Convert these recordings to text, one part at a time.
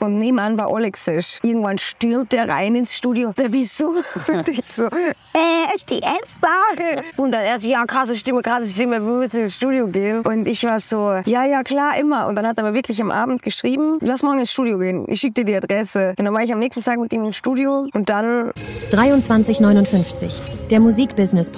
Und nebenan war Olexisch. Irgendwann stürmt er rein ins Studio. Wer bist du? Und ich so, äh, die Esther. Und dann er so, ja, krasse Stimme, krasse Stimme, wir müssen ins Studio gehen. Und ich war so, ja, ja, klar, immer. Und dann hat er mir wirklich am Abend geschrieben, lass morgen ins Studio gehen. Ich schicke dir die Adresse. Und dann war ich am nächsten Tag mit ihm im Studio. Und dann 2359, der Musikbusiness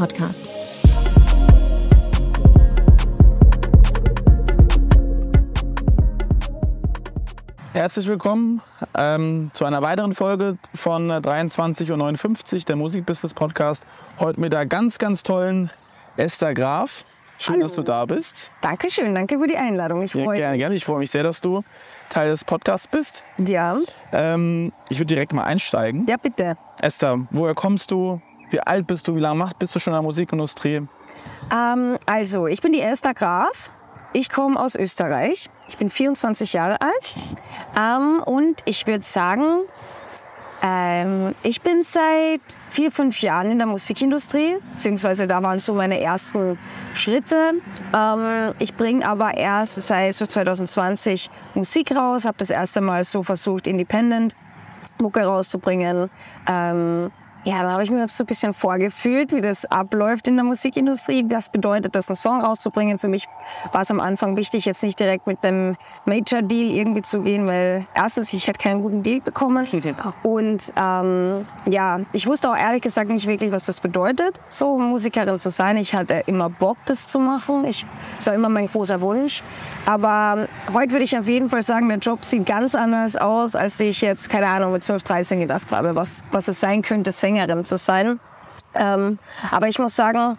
Herzlich willkommen ähm, zu einer weiteren Folge von 23.59 Uhr, der Musikbusiness Podcast. Heute mit der ganz, ganz tollen Esther Graf. Schön, Hallo. dass du da bist. Dankeschön, danke für die Einladung. Ich Ja, freue gerne, gerne. Ich freue mich sehr, dass du Teil des Podcasts bist. mich. Ja, Ähm, ich würde direkt mal einsteigen. ja, bitte. Esther, woher kommst du? Wie alt bist du? Wie lange macht, bist du schon in der Musikindustrie? Ähm, also, ich bin die Esther Graf. Ich komme aus Österreich. Ich bin 24 Jahre alt. Ähm, und ich würde sagen, ähm, ich bin seit vier, fünf Jahren in der Musikindustrie. Beziehungsweise da waren so meine ersten Schritte. Ähm, ich bringe aber erst seit so 2020 Musik raus. Habe das erste Mal so versucht, independent Mucke rauszubringen. Ähm, ja, da habe ich mir so ein bisschen vorgefühlt, wie das abläuft in der Musikindustrie. Was bedeutet das, einen Song rauszubringen? Für mich war es am Anfang wichtig, jetzt nicht direkt mit dem Major-Deal irgendwie zu gehen, weil erstens, ich hätte keinen guten Deal bekommen. Und ähm, ja, ich wusste auch ehrlich gesagt nicht wirklich, was das bedeutet, so Musikerin zu sein. Ich hatte immer Bock, das zu machen. Ich, das war immer mein großer Wunsch. Aber heute würde ich auf jeden Fall sagen, der Job sieht ganz anders aus, als ich jetzt, keine Ahnung, mit 12, 13 gedacht habe, was, was es sein könnte, Sängerin zu sein. Ähm, aber ich muss sagen,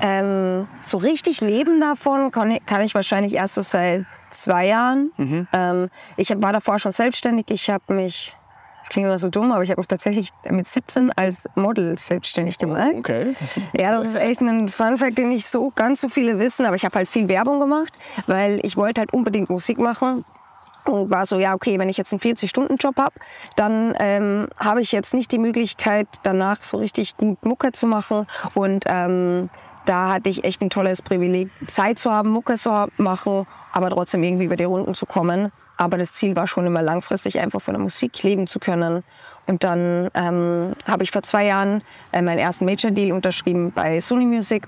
ähm, so richtig leben davon kann ich, kann ich wahrscheinlich erst so seit zwei Jahren. Ähm, ich hab- war davor schon selbstständig. Ich habe mich, das klingt immer so dumm, aber ich habe mich tatsächlich mit 17 als Model selbstständig gemacht. Okay. Ja, das ist echt ein Funfact, den nicht so ganz so viele wissen, aber ich habe halt viel Werbung gemacht, weil ich wollte halt unbedingt Musik machen. Und war so, ja, okay, wenn ich jetzt einen 40-Stunden-Job habe, dann ähm, habe ich jetzt nicht die Möglichkeit, danach so richtig gut Mucke zu machen. Und ähm, da hatte ich echt ein tolles Privileg, Zeit zu haben, Mucke zu machen, aber trotzdem irgendwie über die Runden zu kommen. Aber das Ziel war schon immer langfristig einfach von der Musik leben zu können. Und dann ähm, habe ich vor zwei Jahren äh, meinen ersten Major-Deal unterschrieben bei Sony Music.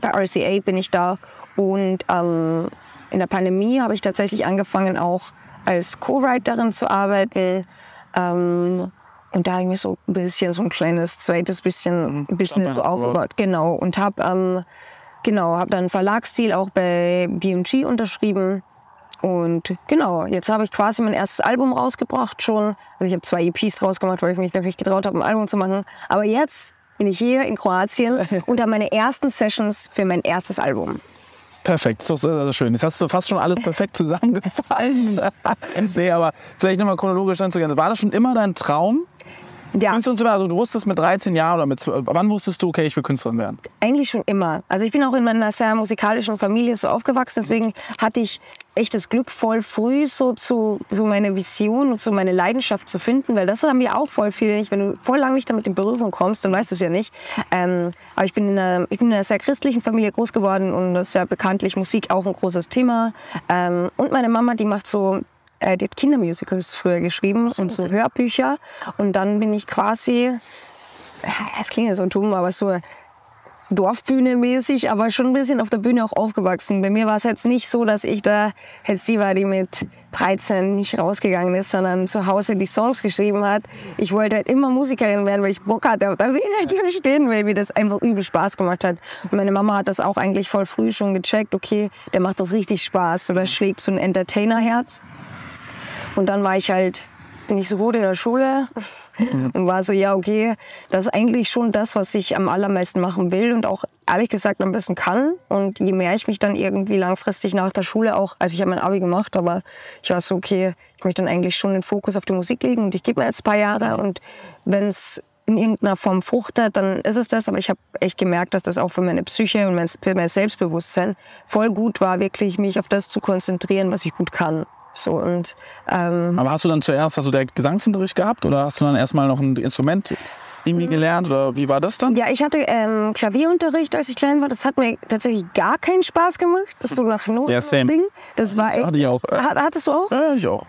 Bei RCA bin ich da. Und ähm, in der Pandemie habe ich tatsächlich angefangen, auch als Co-Writerin zu arbeiten. Ähm, und da habe ich mir so ein bisschen, so ein kleines zweites bisschen Business so aufgebaut. Genau. Und habe ähm, genau, hab dann einen Verlagsdeal auch bei BMG unterschrieben. Und genau, jetzt habe ich quasi mein erstes Album rausgebracht schon. Also ich habe zwei EPs draus gemacht, weil ich mich natürlich getraut habe, ein Album zu machen. Aber jetzt bin ich hier in Kroatien und habe meine ersten Sessions für mein erstes Album. Perfekt, das ist sehr schön. Jetzt hast du fast schon alles perfekt zusammengefasst. nee, aber vielleicht nochmal chronologisch anzugehen. War das schon immer dein Traum, Ja, Künstlerin zu werden? Also du wusstest mit 13 Jahren oder mit 12, wann wusstest du, okay, ich will Künstlerin werden? eigentlich schon immer. Also ich bin auch in einer sehr musikalischen Familie so aufgewachsen, deswegen hatte ich echt das Glück, voll früh so zu so meine Vision und so meine Leidenschaft zu finden, weil das haben ja auch voll viele nicht. Wenn du voll lang nicht damit in Berührung kommst, dann weißt du es ja nicht. Ähm, aber ich bin, in einer, ich bin in einer sehr christlichen Familie groß geworden und das ist ja bekanntlich Musik auch ein großes Thema. Ähm, und meine Mama, die macht so äh, die hat Kindermusicals früher geschrieben und so Hörbücher. Und dann bin ich quasi, es klingt ja so dumm, aber so Dorfbühne mäßig, aber schon ein bisschen auf der Bühne auch aufgewachsen. Bei mir war es jetzt nicht so, dass ich da jetzt die war, die mit 13 nicht rausgegangen ist, sondern zu Hause die Songs geschrieben hat. Ich wollte halt immer Musikerin werden, weil ich Bock hatte, auf der Bühne zu stehen, weil mir das einfach übel Spaß gemacht hat. Und meine Mama hat das auch eigentlich voll früh schon gecheckt. Okay, der macht das richtig Spaß. So, das schlägt so ein Entertainerherz. Und dann war ich halt nicht so gut in der Schule und war so, ja, okay, das ist eigentlich schon das, was ich am allermeisten machen will und auch ehrlich gesagt am besten kann. Und je mehr ich mich dann irgendwie langfristig nach der Schule auch, also ich habe mein Abi gemacht, aber ich war so, okay, ich möchte dann eigentlich schon den Fokus auf die Musik legen und ich gebe mir jetzt ein paar Jahre und wenn es in irgendeiner Form fruchtet, dann ist es das. Aber ich habe echt gemerkt, dass das auch für meine Psyche und mein, für mein Selbstbewusstsein voll gut war, wirklich mich auf das zu konzentrieren, was ich gut kann. So und ähm, Aber hast du dann zuerst, hast du direkt Gesangsunterricht gehabt oder hast du dann erstmal noch ein Instrument irgendwie gelernt oder wie war das dann? ja, ich hatte ähm, Klavierunterricht, als ich klein war. Das hat mir tatsächlich gar keinen Spaß gemacht. Das so nach Noten Ja, same. Ding. Das war echt. Hatte ich auch. Hat- Hattest du auch? Ja, ich auch.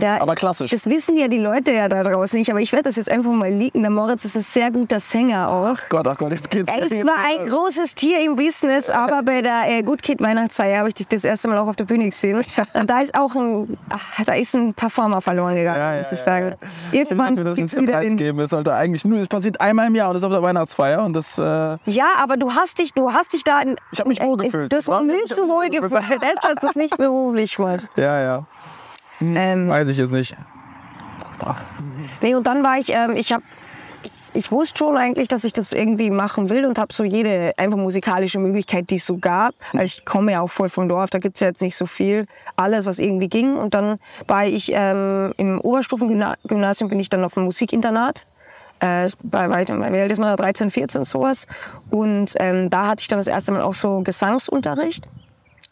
Ja, Aber klassisch. Das wissen ja die Leute ja da draußen nicht, aber ich werde das jetzt einfach mal leaken. Der Moritz ist ein sehr guter Sänger auch. Gott, ach Gott, jetzt geht's. Er ist zwar ein großes Tier im Business, aber bei der äh, Good Kid Weihnachtsfeier habe ich dich das erste Mal auch auf der Bühne gesehen. Und da ist auch ein, ach, da ist ein Performer verloren gegangen, Ja, ja, muss ich ja, sagen. Dass Irgendwann wir das nicht Preis geben. Es sollte eigentlich nur, es passiert einmal im Jahr und das ist auf der Weihnachtsfeier und das, äh, Ja, aber du hast dich, du hast dich da. In, Ich hab mich wohl gefühlt. Das War- fühlst du wohl gefühlt, das, dass du es nicht beruflich machst. ja, ja, Ähm, weiß ich jetzt nicht. Nee, und dann war ich, ähm, ich habe, ich, wusste schon eigentlich, dass ich das irgendwie machen will und habe so jede einfach musikalische Möglichkeit, die es so gab. Also ich komme ja auch voll vom Dorf, da gibt's ja jetzt nicht so viel. Alles, was irgendwie ging. Und dann war ich ähm, im Oberstufengymnasium, bin ich dann auf einem Musikinternat. Äh, bei weitem, wie alt ist man da, 13, 14, sowas. Und ähm, da hatte ich dann das erste Mal auch so Gesangsunterricht.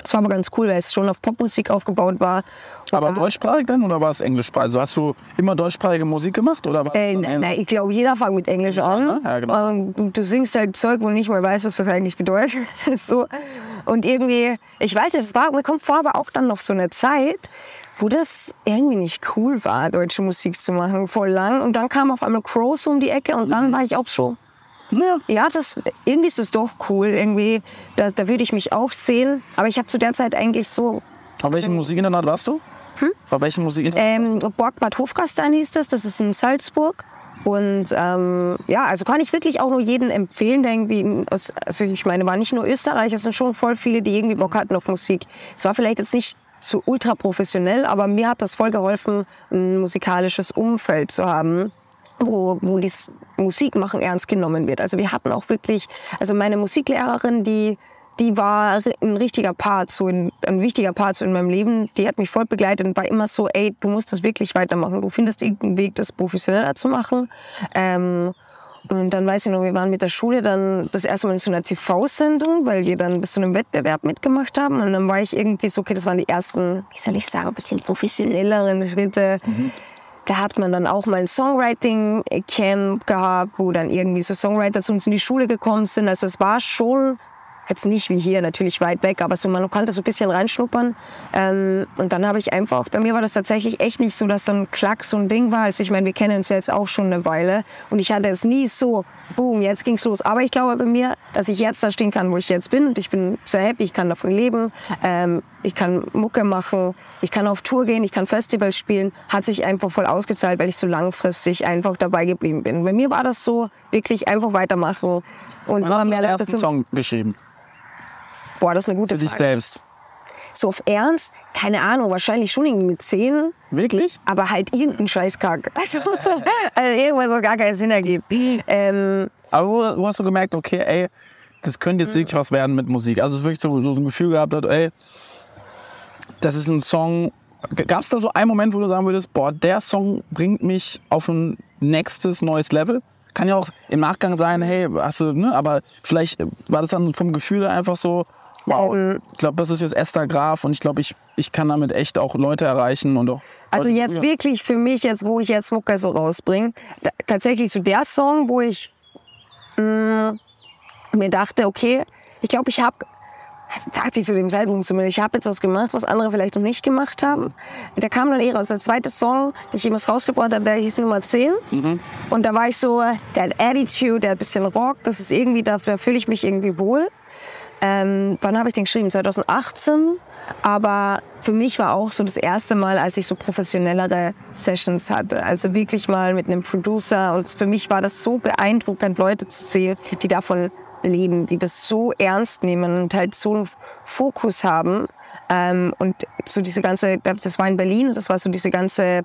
Das war aber ganz cool, weil es schon auf Popmusik aufgebaut war. Aber deutschsprachig dann oder war es englischsprachig? Also hast du immer deutschsprachige Musik gemacht oder Äh, nein, nein, ich glaube, jeder fängt mit Englisch an. Ja, genau. Und du, du singst halt Zeug, wo du nicht mal weißt, was das eigentlich bedeutet. so. Und irgendwie, ich weiß nicht, es war, mir kommt vor, aber auch dann noch so eine Zeit, wo das irgendwie nicht cool war, deutsche Musik zu machen, voll lang. Und dann kam auf einmal Crows um die Ecke und dann war ich auch so, Ja. ja, das, irgendwie ist das doch cool. Irgendwie, da, da würde ich mich auch sehen. Aber ich habe zu der Zeit eigentlich so Auf welchem Musikinternat warst du? Hm? Auf welchem Musikinternat? Ähm, Borg Bad Hofgastein hieß das, das ist in Salzburg. Und ähm, ja, also kann ich wirklich auch nur jedem empfehlen, der irgendwie, aus, also ich meine, war nicht nur Österreich, es sind schon voll viele, die irgendwie Bock hatten auf Musik. Es war vielleicht jetzt nicht so ultra professionell, aber mir hat das voll geholfen, ein musikalisches Umfeld zu haben wo, wo das Musikmachen ernst genommen wird. Also wir hatten auch wirklich, also meine Musiklehrerin, die, die war ein richtiger Part, so ein, ein wichtiger Part so in meinem Leben. Die hat mich voll begleitet und war immer so, ey, du musst das wirklich weitermachen. Du findest irgendeinen Weg, das professioneller zu machen. Ähm, und dann weiß ich noch, wir waren mit der Schule dann das erste Mal in so einer TV-Sendung, weil wir dann bis zu einem Wettbewerb mitgemacht haben. Und dann war ich irgendwie so, okay, das waren die ersten, wie soll ich sagen, ein bisschen professionelleren Schritte. Da hat man dann auch mal ein Songwriting-Camp gehabt, wo dann irgendwie so Songwriter zu uns in die Schule gekommen sind. Also es war schon jetzt nicht wie hier, natürlich weit weg, aber so man konnte so ein bisschen reinschnuppern. Ähm, und dann habe ich einfach, bei mir war das tatsächlich echt nicht so, dass dann Klack so ein Ding war. Also ich meine, wir kennen uns ja jetzt auch schon eine Weile und ich hatte es nie so, boom, jetzt ging's los. Aber ich glaube bei mir, dass ich jetzt da stehen kann, wo ich jetzt bin und ich bin sehr happy, ich kann davon leben, ähm, ich kann Mucke machen, ich kann auf Tour gehen, ich kann Festivals spielen, hat sich einfach voll ausgezahlt, weil ich so langfristig einfach dabei geblieben bin. Bei mir war das so, wirklich einfach weitermachen und Wann hast du mehr den ersten. Song geschrieben? Boah, das ist eine gute Für dich Frage. selbst. So auf Ernst, keine Ahnung, wahrscheinlich schon irgendwie mit zehn, Wirklich? aber halt irgendein Scheißkack. Also, also irgendwas, was gar keinen Sinn ergibt. Ähm, Aber wo, wo hast du gemerkt, okay, ey, das könnte jetzt wirklich was werden mit Musik? Also es ist wirklich so, so ein Gefühl gehabt, hat, ey, das ist ein Song. Gab es da so einen Moment, wo du sagen würdest, boah, der Song bringt mich auf ein nächstes neues Level? Kann ja auch im Nachgang sein, hey, hast du, ne, aber vielleicht war das dann vom Gefühl einfach so, wow, ich glaube, das ist jetzt Esther Graf und ich glaube, ich, ich kann damit echt auch Leute erreichen und auch. also jetzt wirklich für mich, jetzt wo ich jetzt Mucke so rausbringe, da, tatsächlich so der Song, wo ich mh, mir dachte, okay, ich glaube, ich habe dachte ich zu dem Zeitpunkt zumindest, ich habe jetzt was gemacht, was andere vielleicht noch nicht gemacht haben. Der kam dann eher raus. Der zweite Song, den ich jemals rausgebracht habe, der hieß Nummer 10. Und da war ich so, der hat Attitude, der hat ein bisschen Rock, das ist irgendwie, da, da fühle ich mich irgendwie wohl. Ähm, wann habe ich den geschrieben? 2018. Aber für mich war auch so das erste Mal, als ich so professionellere Sessions hatte. Also wirklich mal mit einem Producer. Und für mich war das so beeindruckend, Leute zu sehen, die davon leben, die das so ernst nehmen und halt so einen Fokus haben. Ähm, und so diese ganze, das war in Berlin und das war so diese ganze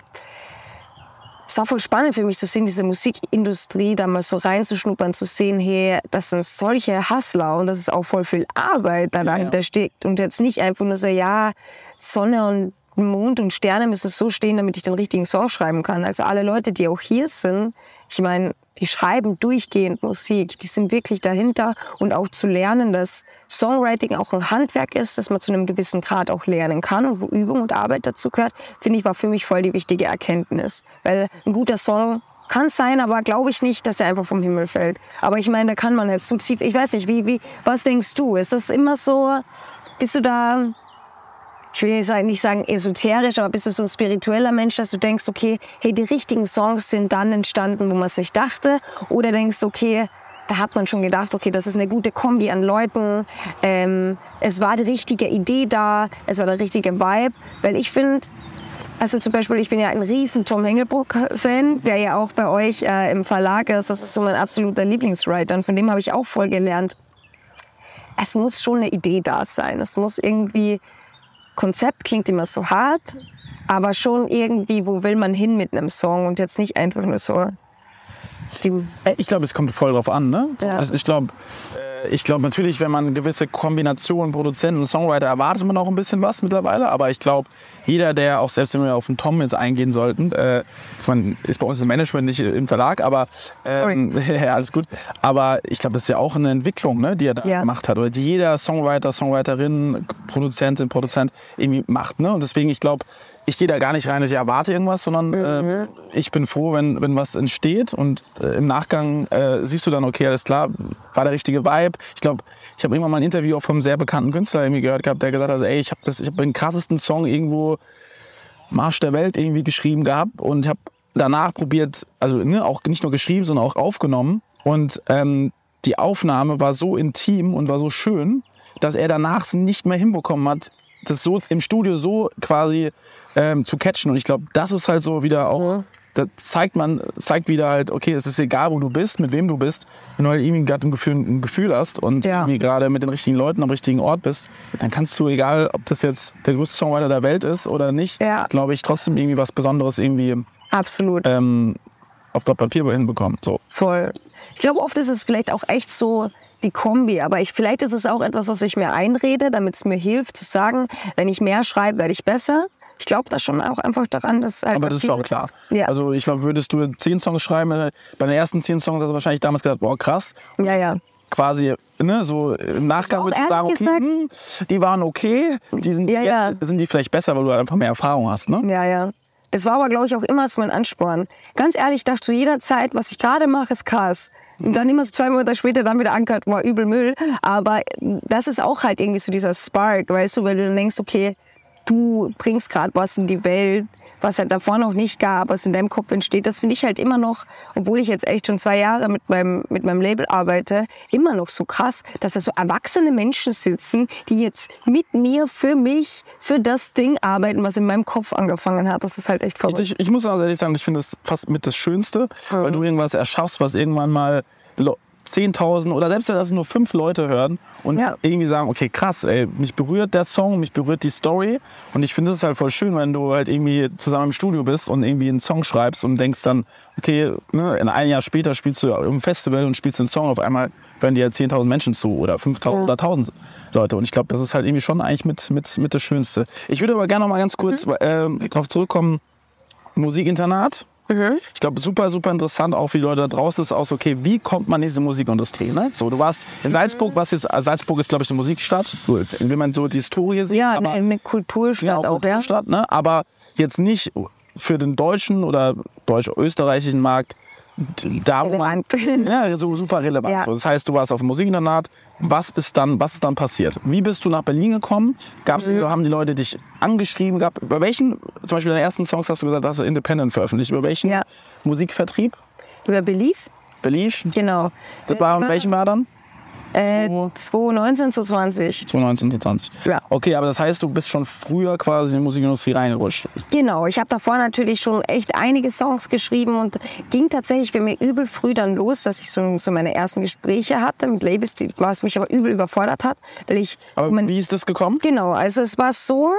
es war voll spannend für mich zu sehen, diese Musikindustrie da mal so reinzuschnuppern, zu sehen, hey, das sind solche Hustler und das ist auch voll viel Arbeit da dahinter steckt. Und jetzt nicht einfach nur so, ja, Sonne und Mond und Sterne müssen so stehen, damit ich den richtigen Song schreiben kann. Also alle Leute, die auch hier sind, ich meine, die schreiben durchgehend Musik, die sind wirklich dahinter und auch zu lernen, dass Songwriting auch ein Handwerk ist, dass man zu einem gewissen Grad auch lernen kann und wo Übung und Arbeit dazu gehört, finde ich, war für mich voll die wichtige Erkenntnis. Weil ein guter Song kann sein, aber glaube ich nicht, dass er einfach vom Himmel fällt. Aber ich meine, da kann man jetzt so tief, ich weiß nicht, wie, wie, was denkst du? Ist das immer so, bist du da, ich will sagen, nicht sagen esoterisch, aber bist du so ein spiritueller Mensch, dass du denkst, okay, hey, die richtigen Songs sind dann entstanden, wo man es nicht dachte? Oder denkst, okay, da hat man schon gedacht, okay, das ist eine gute Kombi an Leuten. Ähm, es war die richtige Idee da, es war der richtige Vibe. Weil ich finde, also zum Beispiel, ich bin ja ein riesen Tom Hengelbrook-Fan, der ja auch bei euch äh, im Verlag ist. Das ist so mein absoluter Lieblingswriter und von dem habe ich auch voll gelernt. Es muss schon eine Idee da sein. Es muss irgendwie, Konzept klingt immer so hart, aber schon irgendwie, wo will man hin mit einem Song und jetzt nicht einfach nur so die Ich glaube, es kommt voll drauf an. Ne? Ja. Also ich glaube, ich glaube natürlich, wenn man gewisse Kombinationen Produzenten und Songwriter erwartet man auch ein bisschen was mittlerweile. Aber ich glaube, jeder, der auch selbst wenn wir auf den Tom jetzt eingehen sollten, äh, ich meine, ist bei uns im Management nicht im Verlag, aber ähm, ja, alles gut. Aber ich glaube, das ist ja auch eine Entwicklung, ne, die er da Ja. gemacht hat oder die jeder Songwriter, Songwriterin, Produzentin, Produzent irgendwie macht. Ne? Und deswegen, ich glaube, ich gehe da gar nicht rein, dass ich erwarte irgendwas, sondern äh, ich bin froh, wenn, wenn was entsteht und äh, im Nachgang äh, siehst du dann, okay, alles klar, war der richtige Vibe. Ich glaube, ich habe irgendwann mal ein Interview auch vom sehr bekannten Künstler irgendwie gehört gehabt, der gesagt hat, ey, ich habe hab den krassesten Song irgendwo Marsch der Welt irgendwie geschrieben gehabt und ich habe danach probiert, also ne, auch nicht nur geschrieben, sondern auch aufgenommen und ähm, die Aufnahme war so intim und war so schön, dass er danach es nicht mehr hinbekommen hat, das so im Studio so quasi ähm, zu catchen. Und ich glaube, das ist halt so wieder auch, da zeigt man, zeigt wieder halt, okay, es ist egal, wo du bist, mit wem du bist, wenn du halt irgendwie gerade ein Gefühl, ein Gefühl hast und Ja. irgendwie gerade mit den richtigen Leuten am richtigen Ort bist, dann kannst du, egal ob das jetzt der größte Songwriter der Welt ist oder nicht, Ja. glaube ich, trotzdem irgendwie was Besonderes irgendwie absolut ähm, auf Blatt Papier hinbekommen. So. voll. Ich glaube, oft ist es vielleicht auch echt so die Kombi, aber ich, vielleicht ist es auch etwas, was ich mir einrede, damit es mir hilft zu sagen, wenn ich mehr schreibe, werde ich besser. Ich glaube da schon auch einfach daran, dass halt Aber das ist auch klar. Ja. Also ich glaube, würdest du zehn Songs schreiben, äh, bei den ersten zehn Songs hast du wahrscheinlich damals gesagt, boah krass, Ja, ja. quasi ne, so im Nachgang würdest du sagen, okay, hm, die waren okay, die sind Ja, ja. jetzt sind die vielleicht besser, weil du halt einfach mehr Erfahrung hast, ne? Ja, ja. Das war aber, glaube ich, auch immer so mein Ansporn. Ganz ehrlich, ich dachte zu jeder Zeit, was ich gerade mache, ist krass. Und dann immer so zwei Monate später dann wieder ankert, war übel Müll. Aber das ist auch halt irgendwie so dieser Spark, weißt du, weil du dann denkst, okay, du bringst gerade was in die Welt, was halt davor noch nicht gab, was in deinem Kopf entsteht. Das finde ich halt immer noch, obwohl ich jetzt echt schon zwei Jahre mit meinem, mit meinem Label arbeite, immer noch so krass, dass da so erwachsene Menschen sitzen, die jetzt mit mir, für mich, für das Ding arbeiten, was in meinem Kopf angefangen hat. Das ist halt echt verrückt. Ich, ich muss auch ehrlich sagen, ich finde das fast mit das Schönste, weil du irgendwas erschaffst, was irgendwann mal 10.000 oder selbst wenn das nur fünf Leute hören und Ja. irgendwie sagen, okay, krass, ey, mich berührt der Song, mich berührt die Story und ich finde es halt voll schön, wenn du halt irgendwie zusammen im Studio bist und irgendwie einen Song schreibst und denkst dann, okay, ne, in ein Jahr später spielst du im Festival und spielst den Song, auf einmal hören dir 10.000 Menschen zu oder 5.000 oder 1.000 Leute und ich glaube, das ist halt irgendwie schon eigentlich mit, mit, mit das Schönste. Ich würde aber gerne noch mal ganz kurz ähm, darauf zurückkommen, Musikinternat. Ich glaube, super, super interessant, auch die Leute da draußen ist auch so, okay, wie kommt man in diese Musikindustrie? Ne? So, du warst in Salzburg, was jetzt, äh, Salzburg ist, glaube ich, eine Musikstadt, wenn man so die Historie sieht. Ja, aber, eine, Kulturstadt genau, auch, ja. Kulturstadt, ne? aber jetzt nicht für den deutschen oder deutsch-österreichischen Markt da, wo man, Relevant. ja, so super relevant. Ja. So, Das heißt, du warst auf dem Musikinternat. Was ist dann, was ist dann passiert? Wie bist du nach Berlin gekommen? Gab's, Mhm. Haben die Leute dich angeschrieben gehabt? Über welchen, zum Beispiel deine ersten Songs hast du gesagt, hast du Independent veröffentlicht. Über welchen Ja. Musikvertrieb? Über Belief? Belief? Genau. Das war, und welchen war dann? Äh, 2019, 2020. 2019, 2020. Ja. Okay, aber das heißt, du bist schon früher quasi in die Musikindustrie reingerutscht. Genau, ich habe davor natürlich schon echt einige Songs geschrieben und ging tatsächlich bei mir übel früh dann los, dass ich so, so meine ersten Gespräche hatte mit Labels, die, was mich aber übel überfordert hat, weil ich Aber so mein, wie ist das gekommen? Genau, also es war so,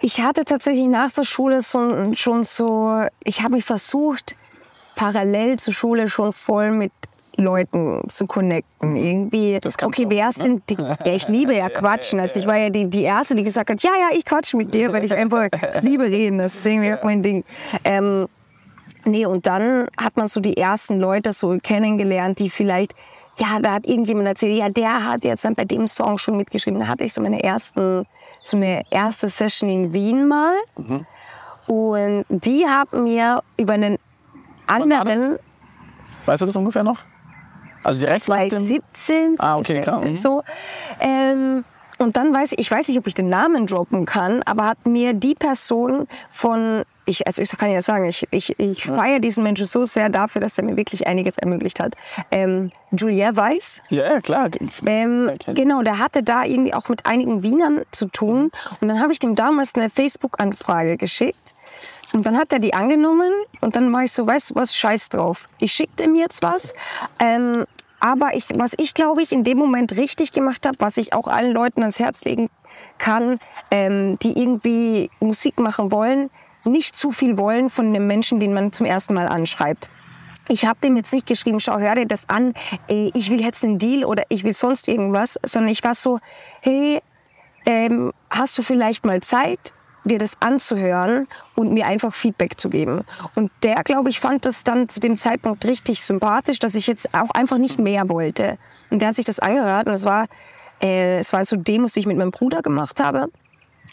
ich hatte tatsächlich nach der Schule so, schon so, ich habe mich versucht, parallel zur Schule schon voll mit Leuten zu connecten. Irgendwie, okay, du auch, wer ne? sind die? Ja, ich liebe ja Quatschen. Also ich war ja die, die Erste, die gesagt hat, ja, ja, ich quatsche mit dir, weil ich einfach liebe reden. Das ist irgendwie auch mein Ding. Ähm, Nee, und dann hat man so die ersten Leute so kennengelernt, die vielleicht, ja, da hat irgendjemand erzählt, ja, der hat jetzt dann bei dem Song schon mitgeschrieben. Da hatte ich so meine ersten, so eine erste Session in Wien mal. Und die haben mir über einen anderen, Weißt du das ungefähr noch? Also direkt nach dem... 2017, Ah, okay, klar, mhm. so, ähm, Und dann weiß ich, ich weiß nicht, ob ich den Namen droppen kann, aber hat mir die Person von, ich, also ich kann ja sagen, ich, ich, ich ja. feiere diesen Menschen so sehr dafür, dass er mir wirklich einiges ermöglicht hat. Ähm, Julia Weiss. Ja, klar. Ähm, genau, der hatte da irgendwie auch mit einigen Wienern zu tun. Und dann habe ich dem damals eine Facebook-Anfrage geschickt. Und dann hat er die angenommen und dann war ich so, weißt du was, scheiß drauf. Ich schicke ihm jetzt was. Ähm, aber ich, was ich glaube ich in dem Moment richtig gemacht habe, was ich auch allen Leuten ans Herz legen kann, ähm, die irgendwie Musik machen wollen, nicht zu viel wollen von einem Menschen, den man zum ersten Mal anschreibt. Ich habe dem jetzt nicht geschrieben, schau, hör dir das an, ich will jetzt einen Deal oder ich will sonst irgendwas, sondern ich war so, hey, ähm, hast du vielleicht mal Zeit? Dir das anzuhören und mir einfach Feedback zu geben. Und der, glaube ich, fand das dann zu dem Zeitpunkt richtig sympathisch, dass ich jetzt auch einfach nicht mehr wollte. Und der hat sich das angehört und es war, äh, es war so Demos, die ich mit meinem Bruder gemacht habe.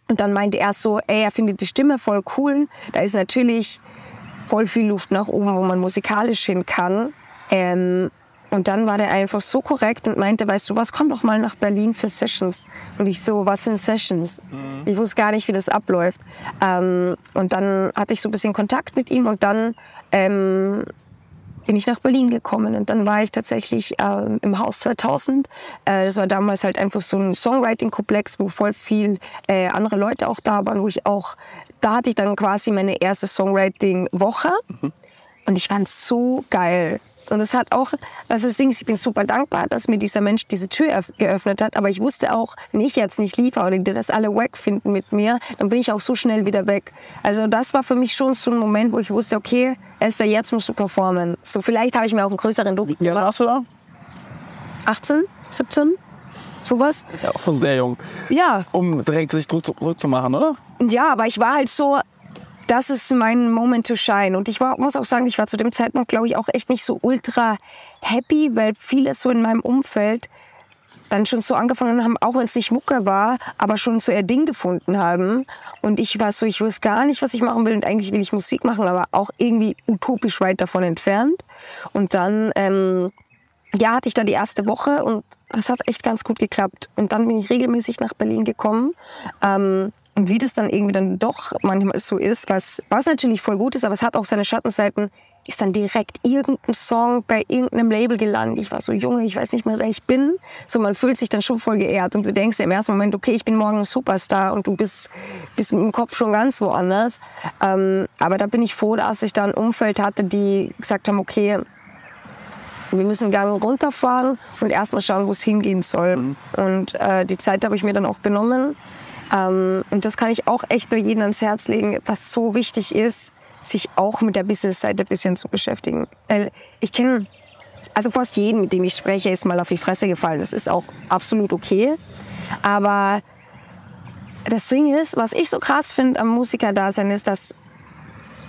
Und dann meinte er so, ey, er findet die Stimme voll cool. Da ist natürlich voll viel Luft nach oben, wo man musikalisch hin kann. Ähm, und dann war der einfach so korrekt und meinte, weißt du was, komm doch mal nach Berlin für Sessions. Und ich so, was sind Sessions? Mhm. Ich wusste gar nicht, wie das abläuft. Ähm, und dann hatte ich so ein bisschen Kontakt mit ihm und dann ähm, bin ich nach Berlin gekommen und dann war ich tatsächlich äh, im Haus 2000. Äh, das war damals halt einfach so ein Songwriting-Komplex, wo voll viel äh, andere Leute auch da waren, wo ich auch, da hatte ich dann quasi meine erste Songwriting-Woche mhm. und ich fand es so geil. Und es hat auch, also das Ding ist, ich bin super dankbar, dass mir dieser Mensch diese Tür geöffnet hat. Aber ich wusste auch, wenn ich jetzt nicht liefere oder die das alle wack finden mit mir, dann bin ich auch so schnell wieder weg. Also das war für mich schon so ein Moment, wo ich wusste, okay, Esther, jetzt musst du performen. So vielleicht habe ich mir auch einen größeren Druck Wie alt warst du da? 18, 17? Sowas. Ja, auch schon sehr jung. Ja. Um direkt sich Druck zu machen, oder? Ja, aber ich war halt so, das ist mein Moment to shine. Und ich war, muss auch sagen, ich war zu dem Zeitpunkt, glaube ich, auch echt nicht so ultra happy, weil vieles so in meinem Umfeld dann schon so angefangen haben, auch wenn es nicht Mucke war, aber schon so ihr Ding gefunden haben. Und ich war so, ich wusste gar nicht, was ich machen will. Und eigentlich will ich Musik machen, aber auch irgendwie utopisch weit davon entfernt. Und dann, ähm, ja, hatte ich da die erste Woche und das hat echt ganz gut geklappt. Und dann bin ich regelmäßig nach Berlin gekommen. Ähm, und wie das dann irgendwie dann doch manchmal so ist, was, was natürlich voll gut ist, aber es hat auch seine Schattenseiten, ist dann direkt irgendein Song bei irgendeinem Label gelandet. Ich war so junge, ich weiß nicht mehr, wer ich bin. So, man fühlt sich dann schon voll geehrt und du denkst im ersten Moment, okay, ich bin morgen ein Superstar und du bist, bist im Kopf schon ganz woanders. Ähm, aber da bin ich froh, dass ich da ein Umfeld hatte, die gesagt haben, okay, wir müssen Gang runterfahren und erstmal schauen, wo es hingehen soll. Mhm. Und äh, die Zeit habe ich mir dann auch genommen. Ähm, und das kann ich auch echt nur jedem ans Herz legen, was so wichtig ist, sich auch mit der Business-Seite ein bisschen zu beschäftigen. Weil ich kenne, also fast jeden, mit dem ich spreche, ist mal auf die Fresse gefallen. Das ist auch absolut okay. Aber das Ding ist, was ich so krass finde am Musikerdasein, ist, dass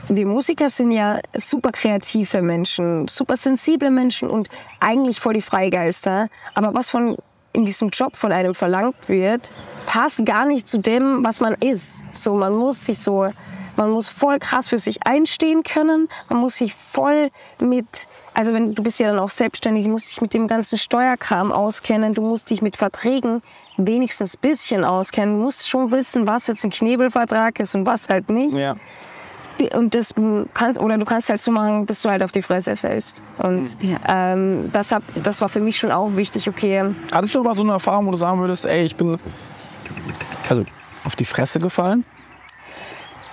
wir Musiker sind ja super kreative Menschen, super sensible Menschen und eigentlich voll die Freigeister. Aber was von in diesem Job von einem verlangt wird, passt gar nicht zu dem, was man ist. So, man muss sich so, man muss voll krass für sich einstehen können. Man muss sich voll mit, also wenn du bist ja dann auch selbstständig, du musst dich mit dem ganzen Steuerkram auskennen. Du musst dich mit Verträgen wenigstens ein bisschen auskennen. Du musst schon wissen, was jetzt ein Knebelvertrag ist und was halt nicht. Ja und das kannst oder du kannst halt so machen, bis du halt auf die Fresse fällst. Und ja. ähm, das, hab, das war für mich schon auch wichtig. Okay. Hattest du mal so eine Erfahrung, wo du sagen würdest, ey, ich bin also auf die Fresse gefallen?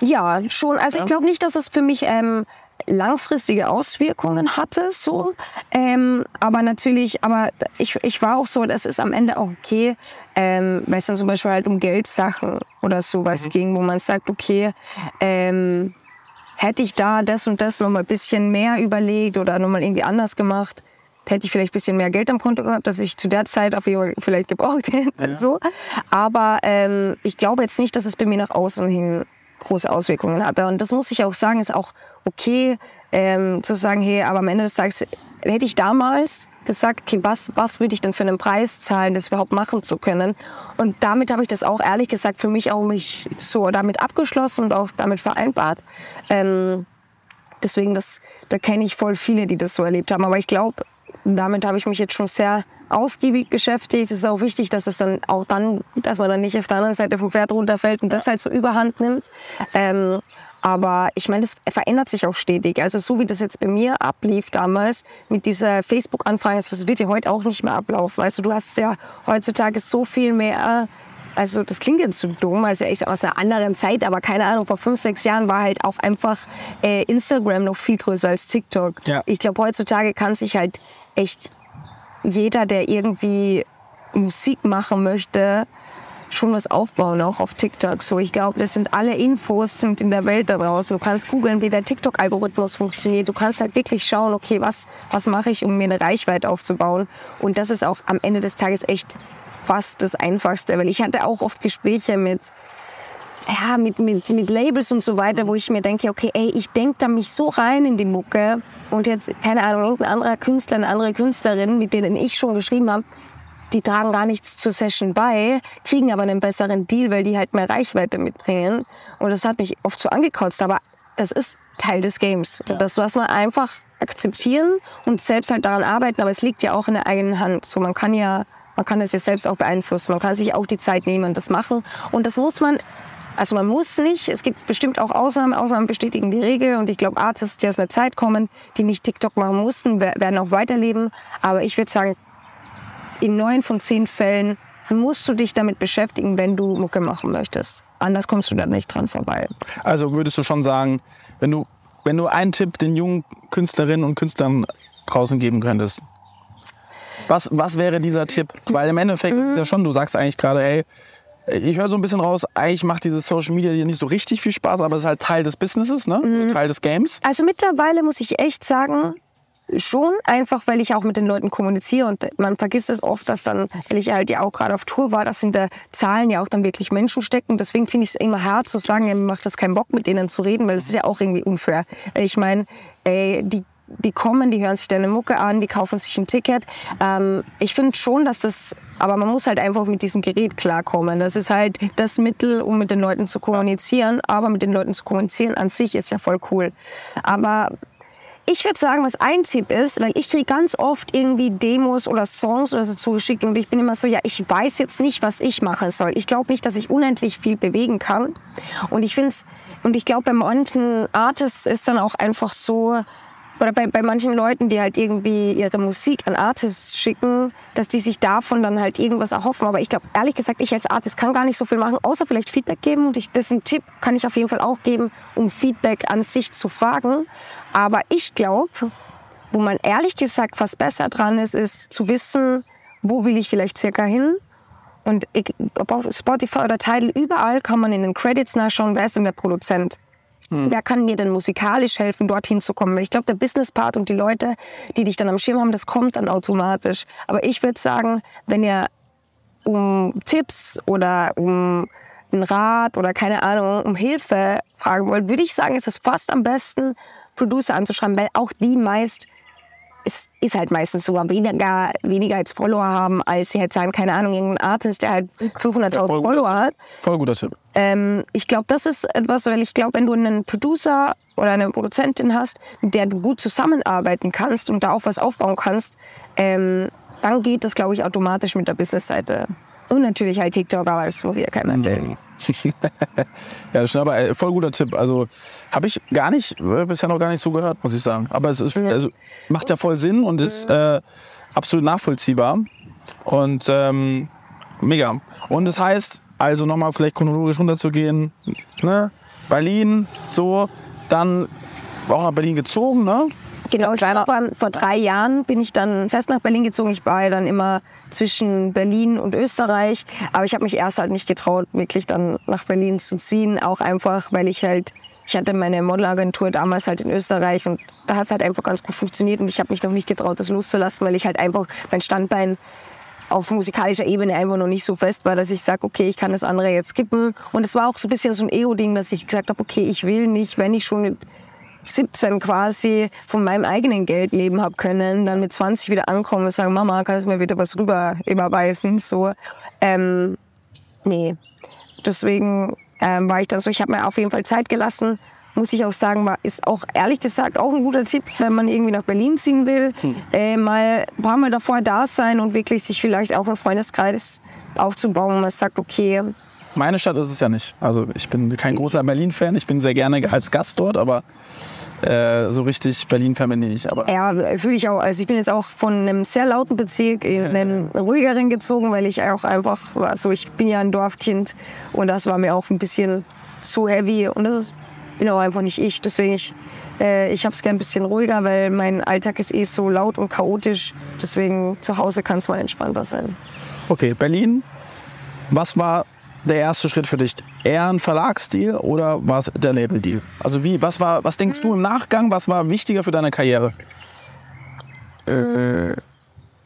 Ja, schon. Also ja. ich glaube nicht, dass es für mich ähm, langfristige Auswirkungen hatte, so. Ähm, aber natürlich, aber ich, ich war auch so, das ist am Ende auch okay, ähm, weil es dann zum Beispiel halt um Geldsachen oder sowas mhm. ging, wo man sagt, okay, ähm, hätte ich da das und das noch mal ein bisschen mehr überlegt oder noch mal irgendwie anders gemacht, hätte ich vielleicht ein bisschen mehr Geld am Konto gehabt, dass ich zu der Zeit auf jeden Fall vielleicht gebraucht hätte. Ja. So. Aber ähm, ich glaube jetzt nicht, dass es bei mir nach außen hin große Auswirkungen hatte. Und das muss ich auch sagen, ist auch okay ähm, zu sagen, hey, aber am Ende des Tages hätte ich damals gesagt, okay, was, was würde ich denn für einen Preis zahlen, das überhaupt machen zu können? Und damit habe ich das auch ehrlich gesagt für mich auch mich so damit abgeschlossen und auch damit vereinbart. Ähm, deswegen, das, da kenne ich voll viele, die das so erlebt haben. Aber ich glaube, damit habe ich mich jetzt schon sehr ausgiebig beschäftigt. Es ist auch wichtig, dass es dann auch dann, dass man dann nicht auf der anderen Seite vom Pferd runterfällt und das halt so überhand nimmt. Ähm, aber ich meine, das verändert sich auch stetig. Also so wie das jetzt bei mir ablief damals mit dieser Facebook-Anfrage, das wird ja heute auch nicht mehr ablaufen. Also du hast ja heutzutage so viel mehr also das klingt jetzt so dumm, also ich aus einer anderen Zeit, aber keine Ahnung, vor fünf, sechs Jahren war halt auch einfach äh, Instagram noch viel größer als TikTok. Ja. Ich glaube, heutzutage kann sich halt echt jeder, der irgendwie Musik machen möchte, schon was aufbauen, auch auf TikTok. So, ich glaube, das sind alle Infos sind in der Welt da draußen. Du kannst googeln, wie der TikTok-Algorithmus funktioniert. Du kannst halt wirklich schauen, okay, was, was mache ich, um mir eine Reichweite aufzubauen. Und das ist auch am Ende des Tages echt fast das Einfachste, weil ich hatte auch oft Gespräche mit, ja, mit, mit, mit Labels und so weiter, wo ich mir denke, okay, ey, ich denke da mich so rein in die Mucke und jetzt, keine Ahnung, irgendein anderer Künstler, eine andere Künstlerin, mit denen ich schon geschrieben habe, die tragen gar nichts zur Session bei, kriegen aber einen besseren Deal, weil die halt mehr Reichweite mitbringen. Und das hat mich oft so angekotzt, aber das ist Teil des Games. Ja. Das muss man einfach akzeptieren und selbst halt daran arbeiten, aber es liegt ja auch in der eigenen Hand. So, man kann ja, man kann das ja selbst auch beeinflussen. Man kann sich auch die Zeit nehmen und das machen. Und das muss man also man muss nicht, es gibt bestimmt auch Ausnahmen, Ausnahmen bestätigen die Regel und ich glaube Artists, die aus einer Zeit kommen, die nicht TikTok machen mussten, werden auch weiterleben. Aber ich würde sagen, in neun von zehn Fällen musst du dich damit beschäftigen, wenn du Mucke machen möchtest. Anders kommst du da nicht dran vorbei. Also würdest du schon sagen, wenn du, wenn du einen Tipp den jungen Künstlerinnen und Künstlern draußen geben könntest, was, was wäre dieser Tipp? Weil im Endeffekt ist es ja schon, du sagst eigentlich gerade, ey, ich höre so ein bisschen raus, eigentlich macht dieses Social Media dir nicht so richtig viel Spaß, aber es ist halt Teil des Businesses, ne? Mhm. Teil des Games. Also mittlerweile muss ich echt sagen, schon einfach, weil ich auch mit den Leuten kommuniziere und man vergisst es oft, dass dann, weil ich halt ja auch gerade auf Tour war, dass hinter Zahlen ja auch dann wirklich Menschen stecken. Deswegen finde ich es immer hart zu sagen, mir macht das keinen Bock, mit denen zu reden, weil das ist ja auch irgendwie unfair. Ich meine, die die kommen, die hören sich deine Mucke an, die kaufen sich ein Ticket. Ähm, ich finde schon, dass das, aber man muss halt einfach mit diesem Gerät klarkommen. Das ist halt das Mittel, um mit den Leuten zu kommunizieren. Aber mit den Leuten zu kommunizieren an sich ist ja voll cool. Aber ich würde sagen, was ein Tipp ist, weil ich kriege ganz oft irgendwie Demos oder Songs oder so zugeschickt und ich bin immer so, ja, ich weiß jetzt nicht, was ich machen soll. Ich glaube nicht, dass ich unendlich viel bewegen kann. Und ich finde und ich glaube, bei manchen Artists ist dann auch einfach so, oder bei, bei manchen Leuten, die halt irgendwie ihre Musik an Artists schicken, dass die sich davon dann halt irgendwas erhoffen. Aber ich glaube, ehrlich gesagt, ich als Artist kann gar nicht so viel machen, außer vielleicht Feedback geben. Und ich, das ist ein Tipp, kann ich auf jeden Fall auch geben, um Feedback an sich zu fragen. Aber ich glaube, wo man ehrlich gesagt fast besser dran ist, ist zu wissen, wo will ich vielleicht circa hin. Und ob auf Spotify oder Tidal, überall kann man in den Credits nachschauen, wer ist denn der Produzent. Hm. Wer kann mir denn musikalisch helfen, dorthin zu kommen? Ich glaube, der Business-Part und die Leute, die dich dann am Schirm haben, das kommt dann automatisch. Aber ich würde sagen, wenn ihr um Tipps oder um einen Rat oder keine Ahnung, um Hilfe fragen wollt, würde ich sagen, ist es fast am besten, Producer anzuschreiben, weil auch die meist es ist halt meistens sogar weniger, weniger als Follower haben, als sie halt sagen, keine Ahnung, irgendein Artist, der halt 500.000 ja, Follower hat. Voll guter Tipp. Ähm, ich glaube, das ist etwas, weil ich glaube, wenn du einen Producer oder eine Produzentin hast, mit der du gut zusammenarbeiten kannst und da auch was aufbauen kannst, ähm, dann geht das, glaube ich, automatisch mit der Business-Seite. Und natürlich halt TikTok, aber das muss ich ja keinem erzählen. Ja, das ist aber äh, voll guter Tipp. Also habe ich gar nicht, äh, bisher noch gar nicht so gehört, muss ich sagen. Aber es ist, also, macht ja voll Sinn und ist äh, absolut nachvollziehbar. Und ähm, mega. Und das heißt, also nochmal vielleicht chronologisch runterzugehen, ne? Berlin, so, dann auch nach Berlin gezogen, ne? Genau, kleiner. Vor, vor, drei Jahren bin ich dann fest nach Berlin gezogen. Ich war ja dann immer zwischen Berlin und Österreich. Aber ich habe mich erst halt nicht getraut, wirklich dann nach Berlin zu ziehen. Auch einfach, weil ich halt, ich hatte meine Modelagentur damals halt in Österreich und da hat es halt einfach ganz gut funktioniert. Und ich habe mich noch nicht getraut, das loszulassen, weil ich halt einfach mein Standbein auf musikalischer Ebene einfach noch nicht so fest war, dass ich sage, okay, ich kann das andere jetzt skippen. Und es war auch so ein bisschen so ein Ego-Ding, dass ich gesagt habe, okay, ich will nicht, wenn ich schon 17 quasi von meinem eigenen Geld leben habe können, dann mit 20 wieder ankommen und sagen, Mama, kannst du mir wieder was rüber überweisen? So, ähm, nee. Deswegen ähm, war ich dann so, ich habe mir auf jeden Fall Zeit gelassen muss ich auch sagen, war, ist auch ehrlich gesagt auch ein guter Tipp, wenn man irgendwie nach Berlin ziehen will, äh, mal ein paar Mal davor da sein und wirklich sich vielleicht auch einen Freundeskreis aufzubauen, wo man sagt, okay, Meine Stadt ist es ja nicht. Also ich bin kein großer Berlin-Fan. Ich bin sehr gerne als Gast dort, aber äh, so richtig Berlin-Fan bin ich nicht. Aber Ja, fühle ich auch. Also ich bin jetzt auch von einem sehr lauten Bezirk in einen ruhigeren gezogen, weil ich auch einfach, also ich bin ja ein Dorfkind und das war mir auch ein bisschen zu heavy und das ist, bin auch einfach nicht ich. Deswegen ich, äh, ich habe es gern ein bisschen ruhiger, weil mein Alltag ist eh so laut und chaotisch. Deswegen zu Hause kann es mal entspannter sein. okay, Berlin. Was war der erste Schritt für dich? Eher ein Verlagsdeal oder war es der Labeldeal? Also wie, was war, was denkst du im Nachgang? Was war wichtiger für deine Karriere?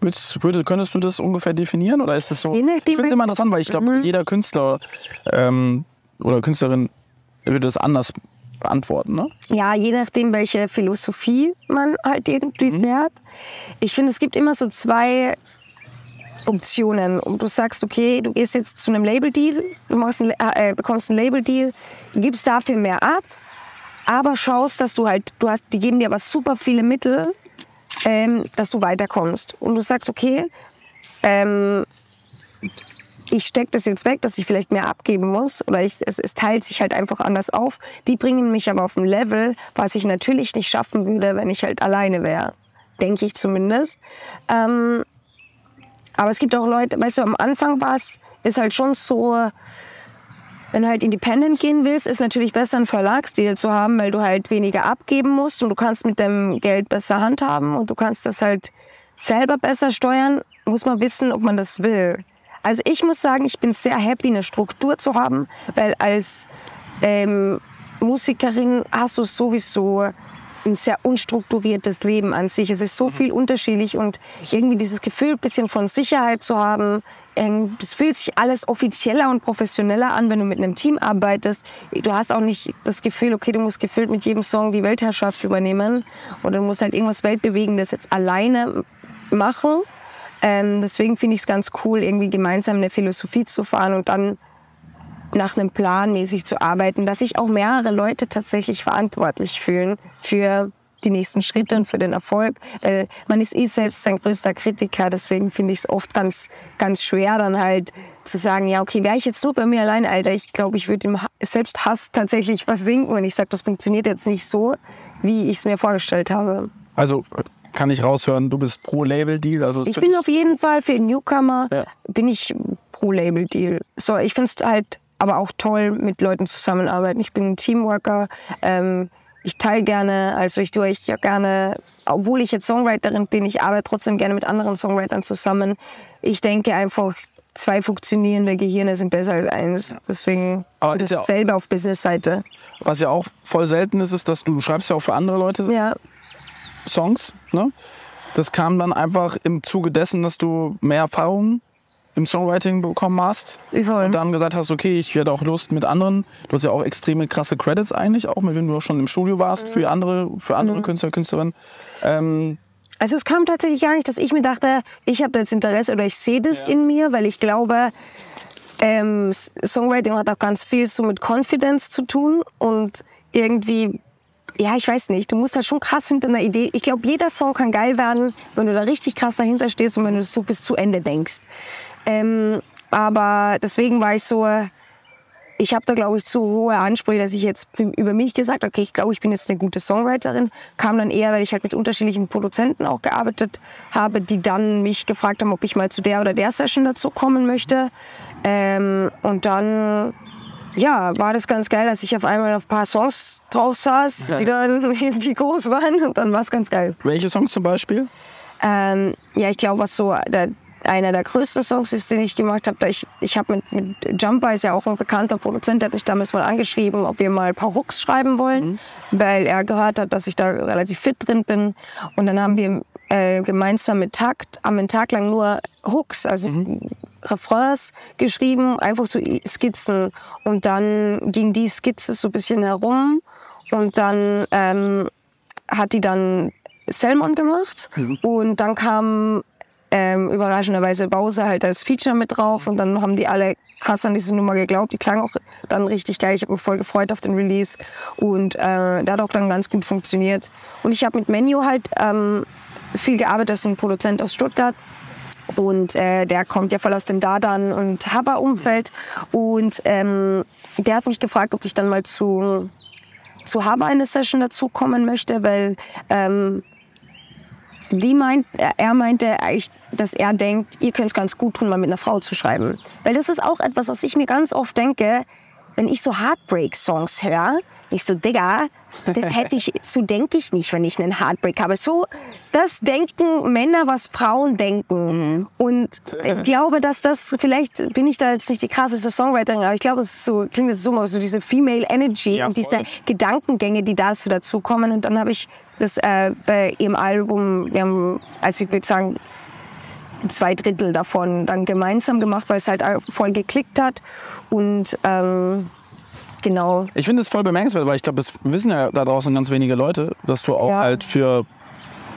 Würdest, würde, könntest du das ungefähr definieren oder ist das so? Je nachdem, ich finde es immer interessant, weil ich glaube, Mhm. jeder Künstler ähm, oder Künstlerin würde das anders beantworten. Ne? Ja, je nachdem, welche Philosophie man halt irgendwie fährt. Ich finde, es gibt immer so zwei Optionen. Und du sagst, okay, du gehst jetzt zu einem Label-Deal, du machst einen, äh, bekommst einen Label-Deal, gibst dafür mehr ab, aber schaust, dass du halt, du hast, die geben dir aber super viele Mittel, ähm, dass du weiterkommst. Und du sagst, okay, ähm, ich stecke das jetzt weg, dass ich vielleicht mehr abgeben muss oder ich, es, es teilt sich halt einfach anders auf. Die bringen mich aber auf ein Level, was ich natürlich nicht schaffen würde, wenn ich halt alleine wäre. Denke ich zumindest. Ähm, aber es gibt auch Leute, weißt du, am Anfang war es, ist halt schon so, wenn du halt independent gehen willst, ist natürlich besser, einen Verlagsdeal zu haben, weil du halt weniger abgeben musst und du kannst mit dem Geld besser handhaben und du kannst das halt selber besser steuern. Muss man wissen, ob man das will. Also ich muss sagen, ich bin sehr happy, eine Struktur zu haben, weil als ähm, Musikerin hast du sowieso ein sehr unstrukturiertes Leben an sich. Es ist so viel unterschiedlich und irgendwie dieses Gefühl, ein bisschen von Sicherheit zu haben. ähm, Es fühlt sich alles offizieller und professioneller an, wenn du mit einem Team arbeitest. Du hast auch nicht das Gefühl, okay, du musst gefühlt mit jedem Song die Weltherrschaft übernehmen oder du musst halt irgendwas Weltbewegendes jetzt alleine machen. Ähm, deswegen finde ich es ganz cool, irgendwie gemeinsam eine Philosophie zu fahren und dann nach einem Plan mäßig zu arbeiten, dass sich auch mehrere Leute tatsächlich verantwortlich fühlen für die nächsten Schritte und für den Erfolg. Weil man ist eh selbst sein größter Kritiker, deswegen finde ich es oft ganz, ganz schwer, dann halt zu sagen, ja, okay, wäre ich jetzt nur bei mir allein, Alter, ich glaube, ich würde im Ha- Selbsthass tatsächlich versinken, wenn ich sage, das funktioniert jetzt nicht so, wie ich es mir vorgestellt habe. Also äh, kann ich raushören, du bist pro Label-Deal. Also Ich bin auf jeden Fall für Newcomer, Ja. bin ich pro Label-Deal. So, ich finde es halt aber auch toll, mit Leuten zusammenarbeiten. Ich bin ein Teamworker. Ähm, ich teile gerne, also ich tue ich ja gerne, obwohl ich jetzt Songwriterin bin, ich arbeite trotzdem gerne mit anderen Songwritern zusammen. Ich denke einfach, zwei funktionierende Gehirne sind besser als eins. Deswegen Aber ist ja dasselbe auf Business-Seite. Was ja auch voll selten ist, ist, dass du, du schreibst ja auch für andere Leute Ja, Songs. Ne? Das kam dann einfach im Zuge dessen, dass du mehr Erfahrung im Songwriting bekommen hast. voll. Und dann gesagt hast, okay, ich werde auch Lust mit anderen. Du hast ja auch extreme krasse Credits eigentlich, auch mit wem du auch schon im Studio warst für andere, für Mhm. andere Künstler, Künstlerinnen. Ähm, Also es kam tatsächlich gar nicht, dass ich mir dachte, ich habe da jetzt Interesse oder ich sehe das in mir, weil ich glaube, ähm, Songwriting hat auch ganz viel so mit Confidence zu tun und irgendwie, ja, ich weiß nicht, du musst da schon krass hinter einer Idee. Ich glaube, jeder Song kann geil werden, wenn du da richtig krass dahinter stehst und wenn du das so bis zu Ende denkst. Ähm, aber deswegen war ich so, ich habe da, glaube ich, zu hohe Ansprüche, dass ich jetzt über mich gesagt habe, okay, ich glaube, ich bin jetzt eine gute Songwriterin. Kam dann eher, weil ich halt mit unterschiedlichen Produzenten auch gearbeitet habe, die dann mich gefragt haben, ob ich mal zu der oder der Session dazu kommen möchte. Ähm, und dann, ja, war das ganz geil, dass ich auf einmal auf ein paar Songs drauf saß, die dann irgendwie groß waren. Und dann war es ganz geil. welche Songs zum Beispiel? Ähm, ja, ich glaube, was so der, einer der größten Songs ist, den ich gemacht habe. Ich, ich habe mit, mit Jumper, ist ja auch ein bekannter Produzent, der hat mich damals mal angeschrieben, ob wir mal ein paar Hooks schreiben wollen, weil er gehört hat, dass ich da relativ fit drin bin. Und dann haben wir äh, gemeinsam mit Takt, einen Tag lang nur Hooks, also Refrains geschrieben, einfach so Skizzen. Und dann ging die Skizze so ein bisschen herum und dann ähm, hat die dann Selmon gemacht und dann kam ähm, überraschenderweise Bowser halt als Feature mit drauf und dann haben die alle krass an diese Nummer geglaubt. Die klang auch dann richtig geil. Ich habe mich voll gefreut auf den Release und äh, der hat auch dann ganz gut funktioniert. Und ich habe mit Menu halt ähm, viel gearbeitet. Das ist ein Produzent aus Stuttgart. Und äh, der kommt ja voll aus dem Dardan und Haber-Umfeld. Und ähm, der hat mich gefragt, ob ich dann mal zu, zu Haber eine Session dazu kommen möchte, weil ähm, die meint, er meinte, dass er denkt, ihr könnt es ganz gut tun, mal mit einer Frau zu schreiben. Weil das ist auch etwas, was ich mir ganz oft denke, wenn ich so Heartbreak-Songs höre, ich so, Digga, das hätte ich, so denke ich nicht, wenn ich einen Heartbreak habe. So, das denken Männer, was Frauen denken. Mhm. Und ich glaube, dass das, vielleicht bin ich da jetzt nicht die krasseste Songwriterin, aber ich glaube, es ist so, klingt jetzt so mal so diese Female Energy ja, und diese Gedankengänge, die dazu dazu kommen. Und dann habe ich das äh, bei ihrem Album, wir haben, also ich würde sagen, zwei Drittel davon dann gemeinsam gemacht, weil es halt voll geklickt hat. Und ähm, genau. Ich finde es voll bemerkenswert, weil ich glaube, es wissen ja da draußen ganz wenige Leute, dass du auch ja. halt für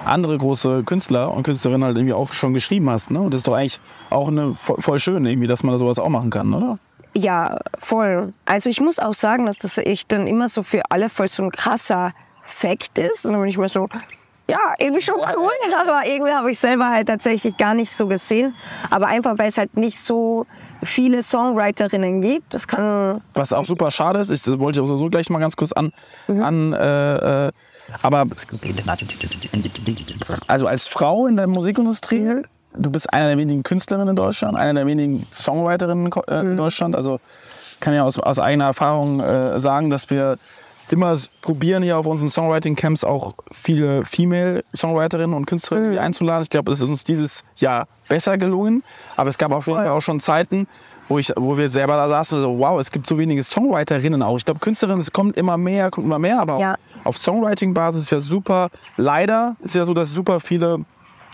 andere große Künstler und Künstlerinnen halt irgendwie auch schon geschrieben hast. Ne? Und das ist doch eigentlich auch eine, voll schön, irgendwie, dass man sowas auch machen kann, oder? Ja, voll. Also ich muss auch sagen, dass das echt dann immer so für alle voll so ein krasser Fakt ist. Und dann bin ich mir so, ja, irgendwie schon cool, aber irgendwie habe ich selber halt tatsächlich gar nicht so gesehen. Aber einfach, weil es halt nicht so viele Songwriterinnen gibt. Das kann. Was auch super schade ist, ich das wollte ich auch so gleich mal ganz kurz an. Mhm. an äh, äh, aber. Also als Frau in der Musikindustrie, mhm. du bist einer der wenigen Künstlerinnen in Deutschland, einer der wenigen Songwriterinnen in mhm. Deutschland. Also kann ja aus, aus eigener Erfahrung äh, sagen, dass wir immer probieren hier auf unseren Songwriting-Camps auch viele Female-Songwriterinnen und Künstlerinnen mhm. einzuladen. Ich glaube, das ist uns dieses Jahr besser gelungen. Aber es gab auf jeden Fall auch schon Zeiten, wo, ich, wo wir selber da saßen, so, wow, es gibt so wenige Songwriterinnen auch. Ich glaube, Künstlerinnen, es kommt immer mehr, kommt immer mehr, aber ja. auf Songwriting-Basis ist ja super. Leider ist ja so, dass super viele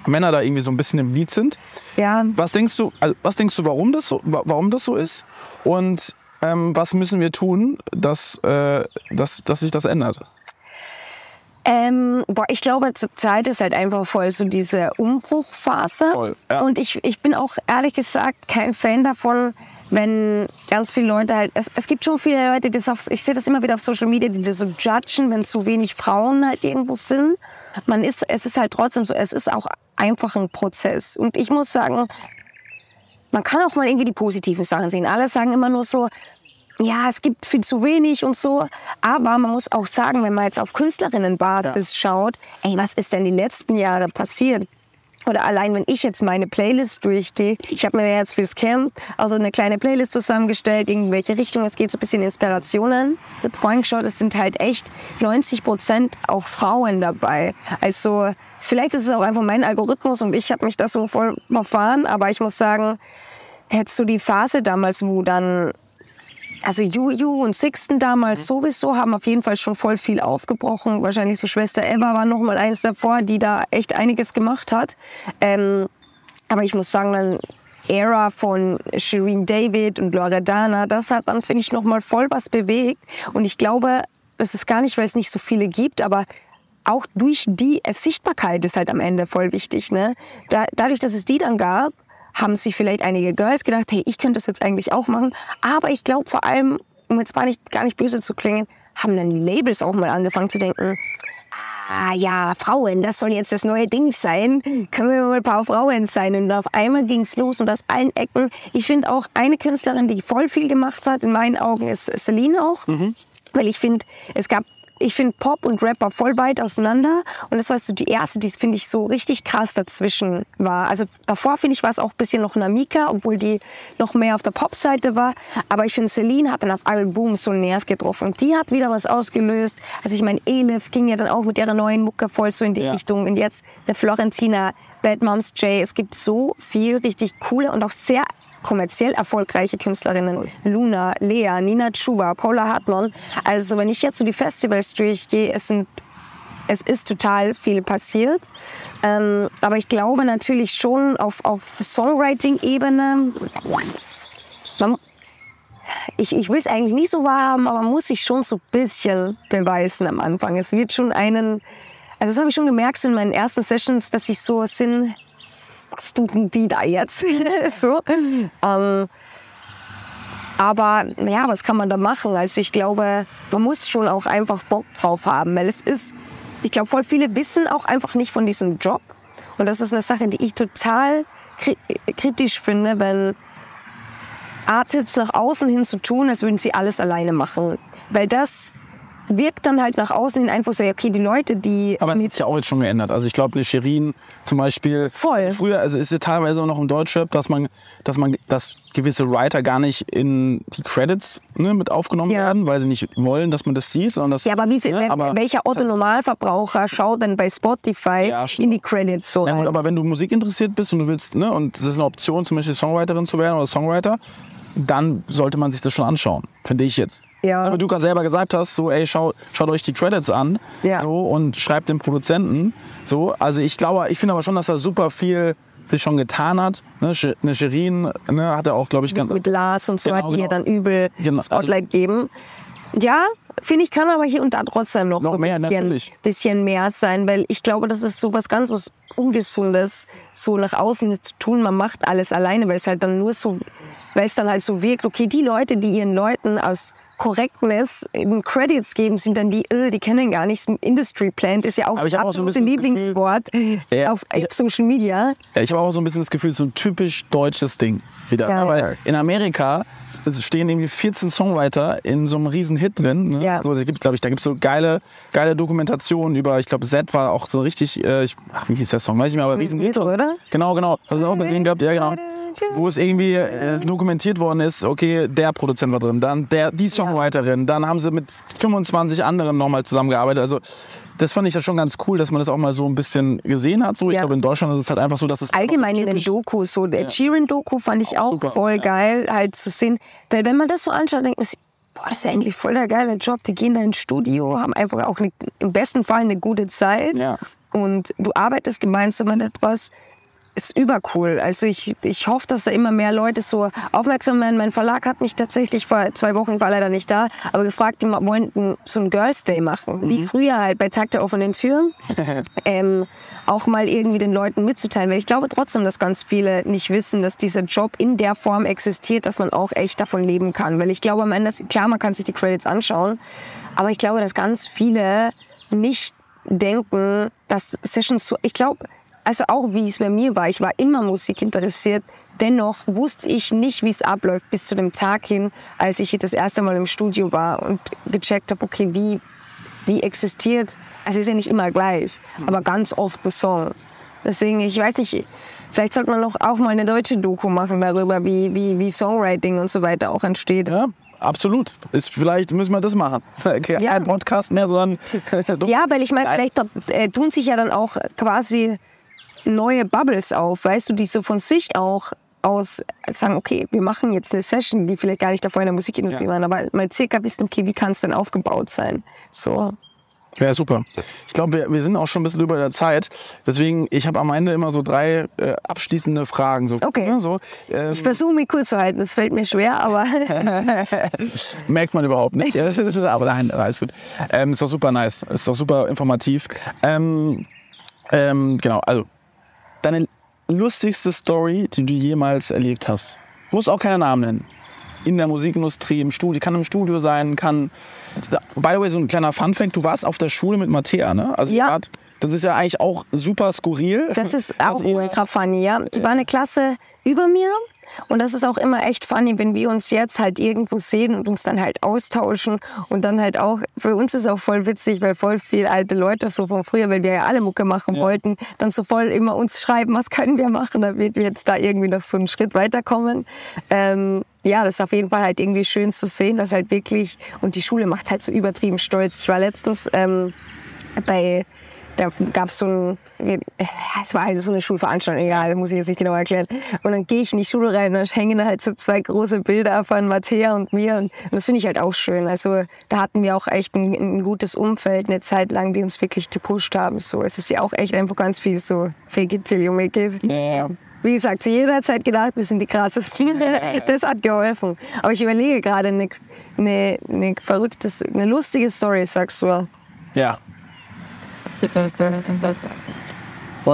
Männer da irgendwie so ein bisschen im Lied sind. Ja. Was denkst du, also, was denkst du, warum das so, warum das so ist? Und ähm, was müssen wir tun, dass, äh, dass, dass sich das ändert? Ähm, boah, ich glaube, zurzeit ist halt einfach voll so diese Umbruchphase. Voll, ja. Und ich, ich bin auch ehrlich gesagt kein Fan davon, wenn ganz viele Leute halt, es, es gibt schon viele Leute, die das auf, ich sehe das immer wieder auf Social Media, die das so judgen, wenn zu wenig Frauen halt irgendwo sind. Man ist, es ist halt trotzdem so, es ist auch einfach ein Prozess. Und ich muss sagen, man kann auch mal irgendwie die positiven Sachen sehen. Alle sagen immer nur so, ja, es gibt viel zu wenig und so. Aber man muss auch sagen, wenn man jetzt auf Künstlerinnenbasis ja. schaut, ey, was ist denn die letzten Jahre passiert? Oder allein, wenn ich jetzt meine Playlist durchgehe, ich habe mir jetzt fürs Camp also eine kleine Playlist zusammengestellt, in welche Richtung es geht, so ein bisschen Inspirationen. Habe vorhin geschaut, es sind halt echt 90 Prozent auch Frauen dabei. Also vielleicht ist es auch einfach mein Algorithmus und ich habe mich da so voll verfahren, aber ich muss sagen, hättest du die Phase damals, wo dann also Juju und Sixten damals mhm. sowieso haben auf jeden Fall schon voll viel aufgebrochen. Wahrscheinlich so Schwester Eva war noch mal eins davor, die da echt einiges gemacht hat. Ähm, aber ich muss sagen, dann Era von Shireen David und Loredana, das hat dann, finde ich, noch mal voll was bewegt. Und ich glaube, das ist gar nicht, weil es nicht so viele gibt, aber auch durch die Sichtbarkeit ist halt am Ende voll wichtig. Ne? Da, dadurch, dass es die dann gab, haben sich vielleicht einige Girls gedacht, hey, ich könnte das jetzt eigentlich auch machen. Aber ich glaube vor allem, um jetzt gar nicht, gar nicht böse zu klingen, haben dann die Labels auch mal angefangen zu denken, ah ja, Frauen, das soll jetzt das neue Ding sein. Können wir mal ein paar Frauen sein? Und auf einmal ging es los und aus allen Ecken. Ich finde auch eine Künstlerin, die voll viel gemacht hat, in meinen Augen ist Celine auch. Mhm. Weil ich finde, es gab ich finde Pop und Rapper voll weit auseinander. Und das war so die erste, die finde ich so richtig krass dazwischen war. Also davor finde ich war es auch ein bisschen noch Namika, obwohl die noch mehr auf der Pop-Seite war. Aber ich finde Celine hat dann auf Iron Boom so einen Nerv getroffen. Und die hat wieder was ausgelöst. Also ich meine, Elif ging ja dann auch mit ihrer neuen Mucke voll so in die ja. Richtung. Und jetzt eine Florentina, Bad Moms J. Es gibt so viel richtig coole und auch sehr kommerziell erfolgreiche Künstlerinnen. Luna, Lea, Nina Chuba, Paula Hartmann. Also wenn ich jetzt so die Festivals durchgehe, es sind es ist total viel passiert. Ähm, aber ich glaube natürlich schon auf, auf Songwriting-Ebene, ich, ich will es eigentlich nicht so wahr haben, aber man muss sich schon so ein bisschen beweisen am Anfang. Es wird schon einen, also das habe ich schon gemerkt so in meinen ersten Sessions, dass ich so sind, was tun die da jetzt? so. Ähm, aber ja, was kann man da machen? Also ich glaube, man muss schon auch einfach Bock drauf haben, weil es ist, ich glaube, voll viele wissen auch einfach nicht von diesem Job. Und das ist eine Sache, die ich total kri kritisch finde, wenn Artists nach außen hin zu tun, als würden sie alles alleine machen. Weil das wirkt dann halt nach außen so, ja, okay, die Leute, die Aber es hat sich ja auch jetzt schon geändert. Also ich glaube, eine Shirin zum Beispiel. Voll. Früher, also ist es teilweise noch im Deutschrap, dass man, dass man, dass gewisse Writer gar nicht in die Credits ne, mit aufgenommen Ja. werden, weil sie nicht wollen, dass man das sieht, sondern das. Ja, aber, wie viel, ne, aber- welcher Otto Normalverbraucher schaut denn bei Spotify Ja, in die Credits so Ja, gut, aber wenn du Musik interessiert bist und du willst, ne, und das ist eine Option, zum Beispiel Songwriterin zu werden oder Songwriter, dann sollte man sich das schon anschauen, finde ich jetzt. Ja. Wie du gerade selber gesagt hast, so, ey, schau, schaut euch die Credits an Ja. so, und schreibt den Produzenten. So. Also ich glaube, ich finde aber schon, dass da super viel sich schon getan hat. Ne, eine Shirin ne, hat er auch, glaube ich, ganz. mit Lars und so Genau, hat genau. dann übel Genau. Spotlight geben. Ja, finde ich, kann aber hier und da trotzdem noch, Noch so ein mehr, bisschen, bisschen mehr sein, weil ich glaube, das ist so was ganz was Ungesundes, so nach außen zu tun, man macht alles alleine, weil es halt dann nur so, weil es dann halt so wirkt, okay, die Leute, die ihren Leuten aus Correctness eben Credits geben, sind dann die, äh, die kennen gar nichts. Industry Plant ist ja auch Aber das hab auch so absolute Lieblingswort Ja, auf, ich- auf Social Media. Ja, ich habe auch so ein bisschen das Gefühl, so ein typisch deutsches Ding wieder. Ja, ne? ja. In Amerika stehen irgendwie 14 Songwriter in so einem riesen Hit drin. Ne? Ja. Also, es gibt, glaube ich, da gibt es so geile, geile Dokumentationen über, ich glaube, Z war auch so richtig, äh, ich, ach, wie hieß der Song, weiß ich nicht mehr, aber riesen Hit. oder? Genau, genau. Hast du auch gesehen gehabt? Ja, genau. Wo es irgendwie äh, dokumentiert worden ist, okay, der Produzent war drin, dann der, die Songwriterin, dann haben sie mit 25 anderen nochmal zusammengearbeitet. Also das fand ich ja schon ganz cool, dass man das auch mal so ein bisschen gesehen hat. So, ich Ja. glaube, in Deutschland ist es halt einfach so, dass es allgemein in den Dokus, so der Sheeran-Doku fand ich auch, super, voll ja. geil, halt zu sehen. Weil wenn man das so anschaut, denkt man sich, boah, das ist ja eigentlich voll der geile Job. Die gehen da ins Studio, haben einfach auch eine, im besten Fall eine gute Zeit. Ja. Und du arbeitest gemeinsam an etwas. Ist übercool. Also ich, ich hoffe, dass da immer mehr Leute so aufmerksam werden. Mein Verlag hat mich tatsächlich vor zwei Wochen, war leider nicht da, aber gefragt, die wollten so einen Girls Day machen. Wie früher halt bei Tag der offenen Tür ähm, auch mal irgendwie den Leuten mitzuteilen. Weil ich glaube trotzdem, dass ganz viele nicht wissen, dass dieser Job in der Form existiert, dass man auch echt davon leben kann. Weil ich glaube am Ende, klar, man kann sich die Credits anschauen, aber ich glaube, dass ganz viele nicht denken, dass Sessions so, ich glaube, also auch wie es bei mir war, ich war immer Musik interessiert, dennoch wusste ich nicht, wie es abläuft bis zu dem Tag hin, als ich das erste Mal im Studio war und gecheckt habe, okay, wie wie existiert, also es ist ja nicht immer gleich, aber ganz oft ein Song. Deswegen, ich weiß nicht, vielleicht sollte man noch auch mal eine deutsche Doku machen darüber, wie, wie, wie Songwriting und so weiter auch entsteht. Ja, absolut. Ist, vielleicht müssen wir das machen. Okay, Ja. Ein Podcast mehr, sondern Ja, weil ich meine, vielleicht äh, tun sich ja dann auch quasi neue Bubbles auf, weißt du, die so von sich auch aus sagen, okay, wir machen jetzt eine Session, die vielleicht gar nicht davor in der Musikindustrie Ja. waren, aber mal circa wissen, okay, wie kann es denn aufgebaut sein? So. Ja, super. Ich glaube, wir, wir sind auch schon ein bisschen über der Zeit. Deswegen, ich habe am Ende immer so drei äh, abschließende Fragen. So, Okay. ne, So, ähm, Ich versuche mich kurz zu halten, das fällt mir schwer, aber merkt man überhaupt nicht. Aber nein, alles gut. Ähm, ist doch super nice. Ist doch super informativ. Ähm, ähm, genau, also deine lustigste Story, die du jemals erlebt hast. Muss auch keinen Namen nennen. In der Musikindustrie, im Studio, kann im Studio sein, kann. By the way, so ein kleiner Funfact: Du warst auf der Schule mit Mattea, ne? Also, Ja. wart- das ist ja eigentlich auch super skurril. das ist auch ihr- ultra funny, ja. Die war eine Klasse über mir und das ist auch immer echt funny, wenn wir uns jetzt halt irgendwo sehen und uns dann halt austauschen und dann halt auch, für uns ist auch voll witzig, weil voll viele alte Leute so von früher, weil wir ja alle Mucke machen wollten, dann so voll immer uns schreiben, was können wir machen, damit wir jetzt da irgendwie noch so einen Schritt weiterkommen. Ähm, ja, das ist auf jeden Fall halt irgendwie schön zu sehen, dass halt wirklich, und die Schule macht halt so übertrieben stolz. Ich war letztens ähm, bei da gab es so ein, es war halt so eine Schulveranstaltung, egal, muss ich jetzt nicht genau erklären. Und dann gehe ich in die Schule rein und da hängen halt so zwei große Bilder von Mattea und mir. Und, und das finde ich halt auch schön. Also da hatten wir auch echt ein, ein gutes Umfeld eine Zeit lang, die uns wirklich gepusht haben. So, es ist ja auch echt einfach ganz viel so fake it till you make it. Ja, ja. Wie gesagt, zu jeder Zeit gedacht, wir sind die krassesten. Das hat geholfen. Aber ich überlege gerade eine, eine, eine verrückte, eine lustige Story, sagst du. ja.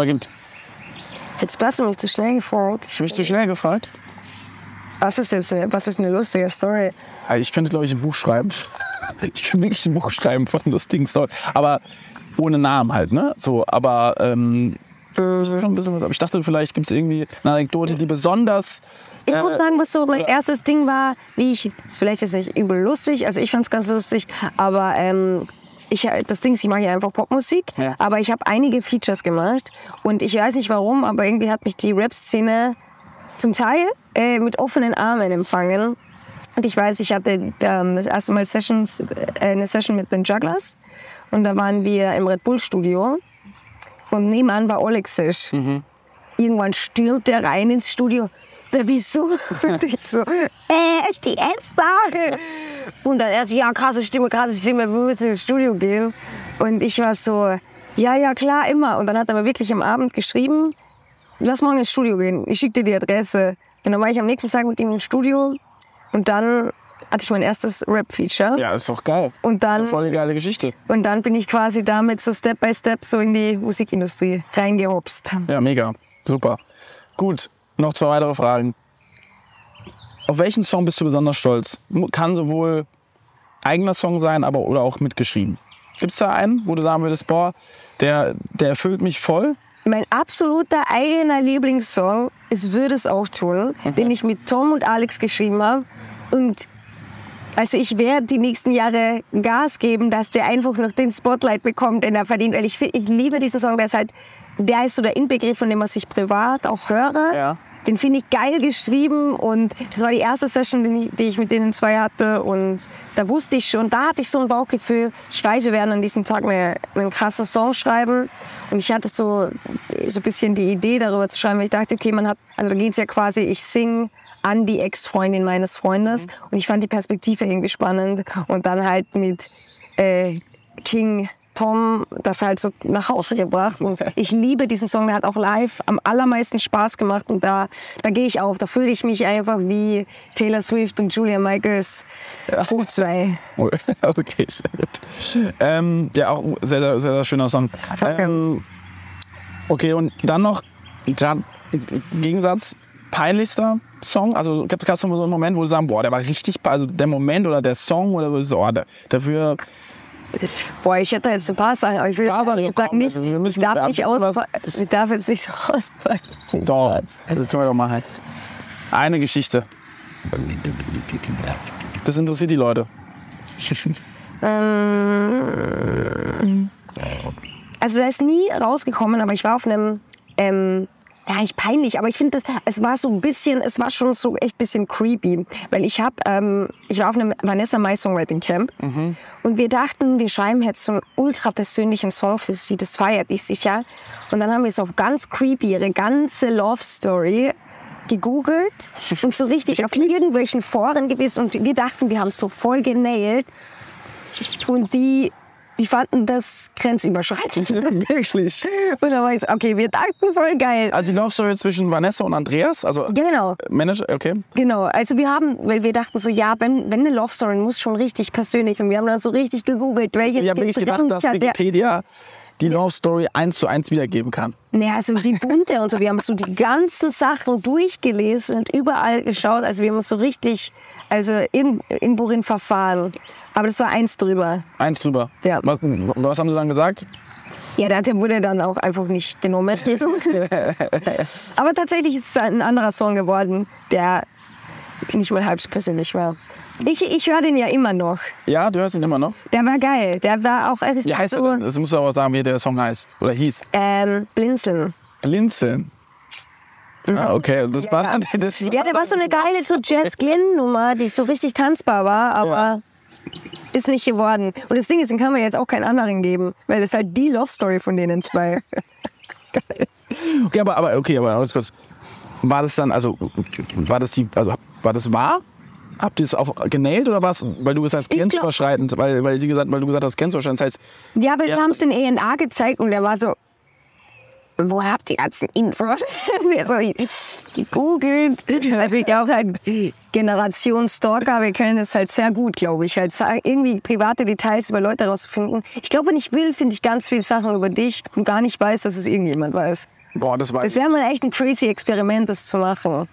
Gibt. Jetzt hast du mich zu schnell gefragt. Ich habe mich zu schnell gefragt. Was ist jetzt was ist eine lustige Story? Ja, Ich könnte, glaube ich, ein Buch schreiben. Ich könnte wirklich ein Buch schreiben von lustigen Story. Aber ohne Namen halt, ne? So, aber ähm, äh, schon ein bisschen was. Aber ich dachte, vielleicht gibt es irgendwie eine Anekdote, die besonders. Ich muss sagen, was so mein erstes Ding war, wie ich, ist vielleicht jetzt nicht übel lustig, also ich fand es ganz lustig, aber ähm, ich, das Ding ist, ich mache ja einfach Popmusik, Ja. aber ich habe einige Features gemacht und ich weiß nicht warum, aber irgendwie hat mich die Rap-Szene zum Teil äh, mit offenen Armen empfangen. Und ich weiß, ich hatte ähm, das erste Mal Sessions, äh, eine Session mit den Jugglers und da waren wir im Red Bull Studio und nebenan war Olexisch. Irgendwann stürmt er rein ins Studio. Wer bist du? Und ich so, äh, die Esther. Und dann er so, ja, krasse Stimme, krasse Stimme, wir müssen ins Studio gehen. Und ich war so, ja, ja, klar, immer. Und dann hat er mir wirklich am Abend geschrieben, lass morgen ins Studio gehen, ich schicke dir die Adresse. Und dann war ich am nächsten Tag mit ihm im Studio und dann hatte ich mein erstes Rap-Feature. Ja, ist doch geil. Und dann, Voll eine geile Geschichte. und dann bin ich quasi damit so Step by Step so in die Musikindustrie reingehopst. Ja, mega. Super. Gut, noch zwei weitere Fragen. Auf welchen Song bist du besonders stolz? Kann sowohl eigener Song sein, aber oder auch mitgeschrieben. Gibt es da einen, wo du sagen würdest, boah, der, der erfüllt mich voll? Mein absoluter eigener Lieblingssong ist Würde es auch tun, den ich mit Tom und Alex geschrieben habe. Und also ich werde die nächsten Jahre Gas geben, dass der einfach noch den Spotlight bekommt, den er verdient. Weil ich, ich liebe diesen Song, der ist halt, der ist so der Inbegriff, von dem was ich privat auch höre. Ja. Den finde ich geil geschrieben und das war die erste Session, die ich, die ich mit denen zwei hatte und da wusste ich schon, da hatte ich so ein Bauchgefühl, ich weiß, wir werden an diesem Tag eine, einen krassen Song schreiben und ich hatte so, so ein bisschen die Idee darüber zu schreiben, weil ich dachte, okay, man hat, also da geht es ja quasi, ich sing an die Ex-Freundin meines Freundes und ich fand die Perspektive irgendwie spannend und dann halt mit äh, King Tom das halt so nach Hause gebracht. Und ich liebe diesen Song, der hat auch live am allermeisten Spaß gemacht. Und da, da gehe ich auf. Da fühle ich mich einfach wie Taylor Swift und Julia Michaels hoch zwei. Okay, sehr gut. Ähm, ja, auch ein sehr, sehr, sehr, sehr schöner Song. Danke. Ähm, okay, und dann noch, gerade im Gegensatz, peinlichster Song? Also gab es so einen Moment, wo du sagen, boah, der war richtig, also der Moment oder der Song oder so, oh, dafür, Boah, ich hätte jetzt ein paar Sachen, aber ich will Sachen, ich sag nicht, also wir müssen- ich darf nicht ausfallen. Ich darf jetzt nicht ausfallen. doch, das können wir doch machen. Eine Geschichte. Das interessiert die Leute. Also da ist nie rausgekommen, aber ich war auf einem, ähm, ja nicht peinlich, aber ich finde das, es war so ein bisschen, es war schon so echt ein bisschen creepy, weil ich habe, ähm, ich war auf einem Vanessa Mai Songwriting Camp und wir dachten, wir schreiben jetzt so einen ultra persönlichen Song für sie, das feiert ich sicher. Und dann haben wir so auf ganz creepy ihre ganze Love Story gegoogelt und so richtig auf irgendwelchen Foren gewesen. Und wir dachten, wir haben es so voll genailt. Und die, die fanden das grenzüberschreitend. Wirklich. Und dann war ich so, okay, wir dachten voll geil. Also die Love Story zwischen Vanessa und Andreas, also genau, Manager, okay. genau. Also wir haben, weil wir dachten so, ja, wenn, wenn eine Love Story muss schon richtig persönlich. Und wir haben dann so richtig gegoogelt, welche Ich habe wirklich gedacht, dass Wikipedia die Love Story eins zu eins wiedergeben kann. Nee, also die bunte und so. Wir haben so die ganzen Sachen durchgelesen und überall geschaut. Also wir haben uns so richtig, also in, in verfahren. Aber das war eins drüber. Eins drüber. Ja. Was, was haben sie dann gesagt? Ja, der wurde dann auch einfach nicht genommen. Aber tatsächlich ist es ein anderer Song geworden, der nicht mal halb so persönlich war. Ich, ich höre den ja immer noch. Ja, du hörst ihn immer noch. Der war geil. Der war auch Wie heißt so, er? denn? Das musst du aber sagen, wie der Song heißt. Oder hieß. ähm, Blinzeln. Blinzeln. Ah, okay. Das war, das war, Ja, der war so eine geile so Jazz Glenn Nummer, die so richtig tanzbar war, aber ist nicht geworden. Und das Ding ist, den kann man jetzt auch keinen anderen geben, weil das ist halt die Love Story von denen zwei. okay, aber, aber okay, aber alles kurz. War das dann, also war das die, also war das wahr? Habt ihr es auch genäht oder was? Weil du gesagt hast, grenzüberschreitend, weil, weil, die gesagt, weil du gesagt hast, grenzüberschreitend. Das heißt, Ja, aber Ja. wir haben es den ENA gezeigt und der war so, wo habt ihr ganzen Infos? wir so gegoogelt. Also ich auch halt Generation Stalker, wir können das halt sehr gut, glaube ich. Halt irgendwie private Details über Leute rauszufinden. Ich glaube, wenn ich will, finde ich ganz viele Sachen über dich und gar nicht weiß, dass es irgendjemand weiß. Boah, das war. Es wäre mal echt ein crazy Experiment, das zu machen.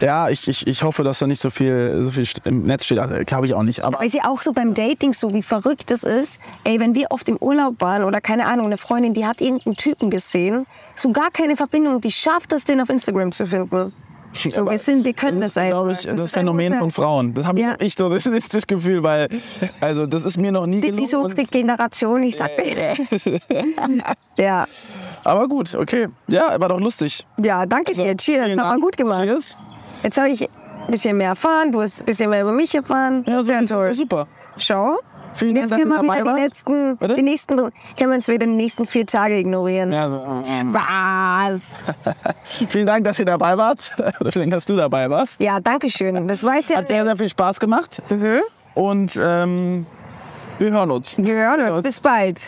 Ja, ich, ich, ich hoffe, dass da nicht so viel, so viel im Netz steht. Also, Glaube ich auch nicht. Aber Weil sie auch so beim Dating so wie verrückt das ist. Ey, wenn wir oft im Urlaub waren oder keine Ahnung, eine Freundin, die hat irgendeinen Typen gesehen, so gar keine Verbindung, die schafft es, den auf Instagram zu finden. So, wir sind, wir können das, das ist, einfach. ich, das, ist Phänomen von Frauen. Das habe Ja. ich so das ist das Gefühl, weil also das ist mir noch nie Die, gelungen. diese unsere Generation, ich sag dir. ja. aber gut, okay. Ja, war doch lustig. ja, danke dir. Cheers, Also, hat man gut gemacht. Cheers. Jetzt habe ich ein bisschen mehr erfahren, du hast ein bisschen mehr über mich erfahren. Ja, so Sehr toll. super. Schau. Vielen Dank, Jetzt können wir wieder die letzten, die nächsten, können wir uns wieder die nächsten vier Tage ignorieren. Ja, so, äh, äh. Was? Vielen Dank, dass ihr dabei wart. Oder vielen Dank, dass du dabei warst. Ja, danke schön. Das weiß ja. Hat sehr, sehr viel Spaß gemacht. Mhm. Und ähm, wir hören uns. Wir hören uns. Bis bald.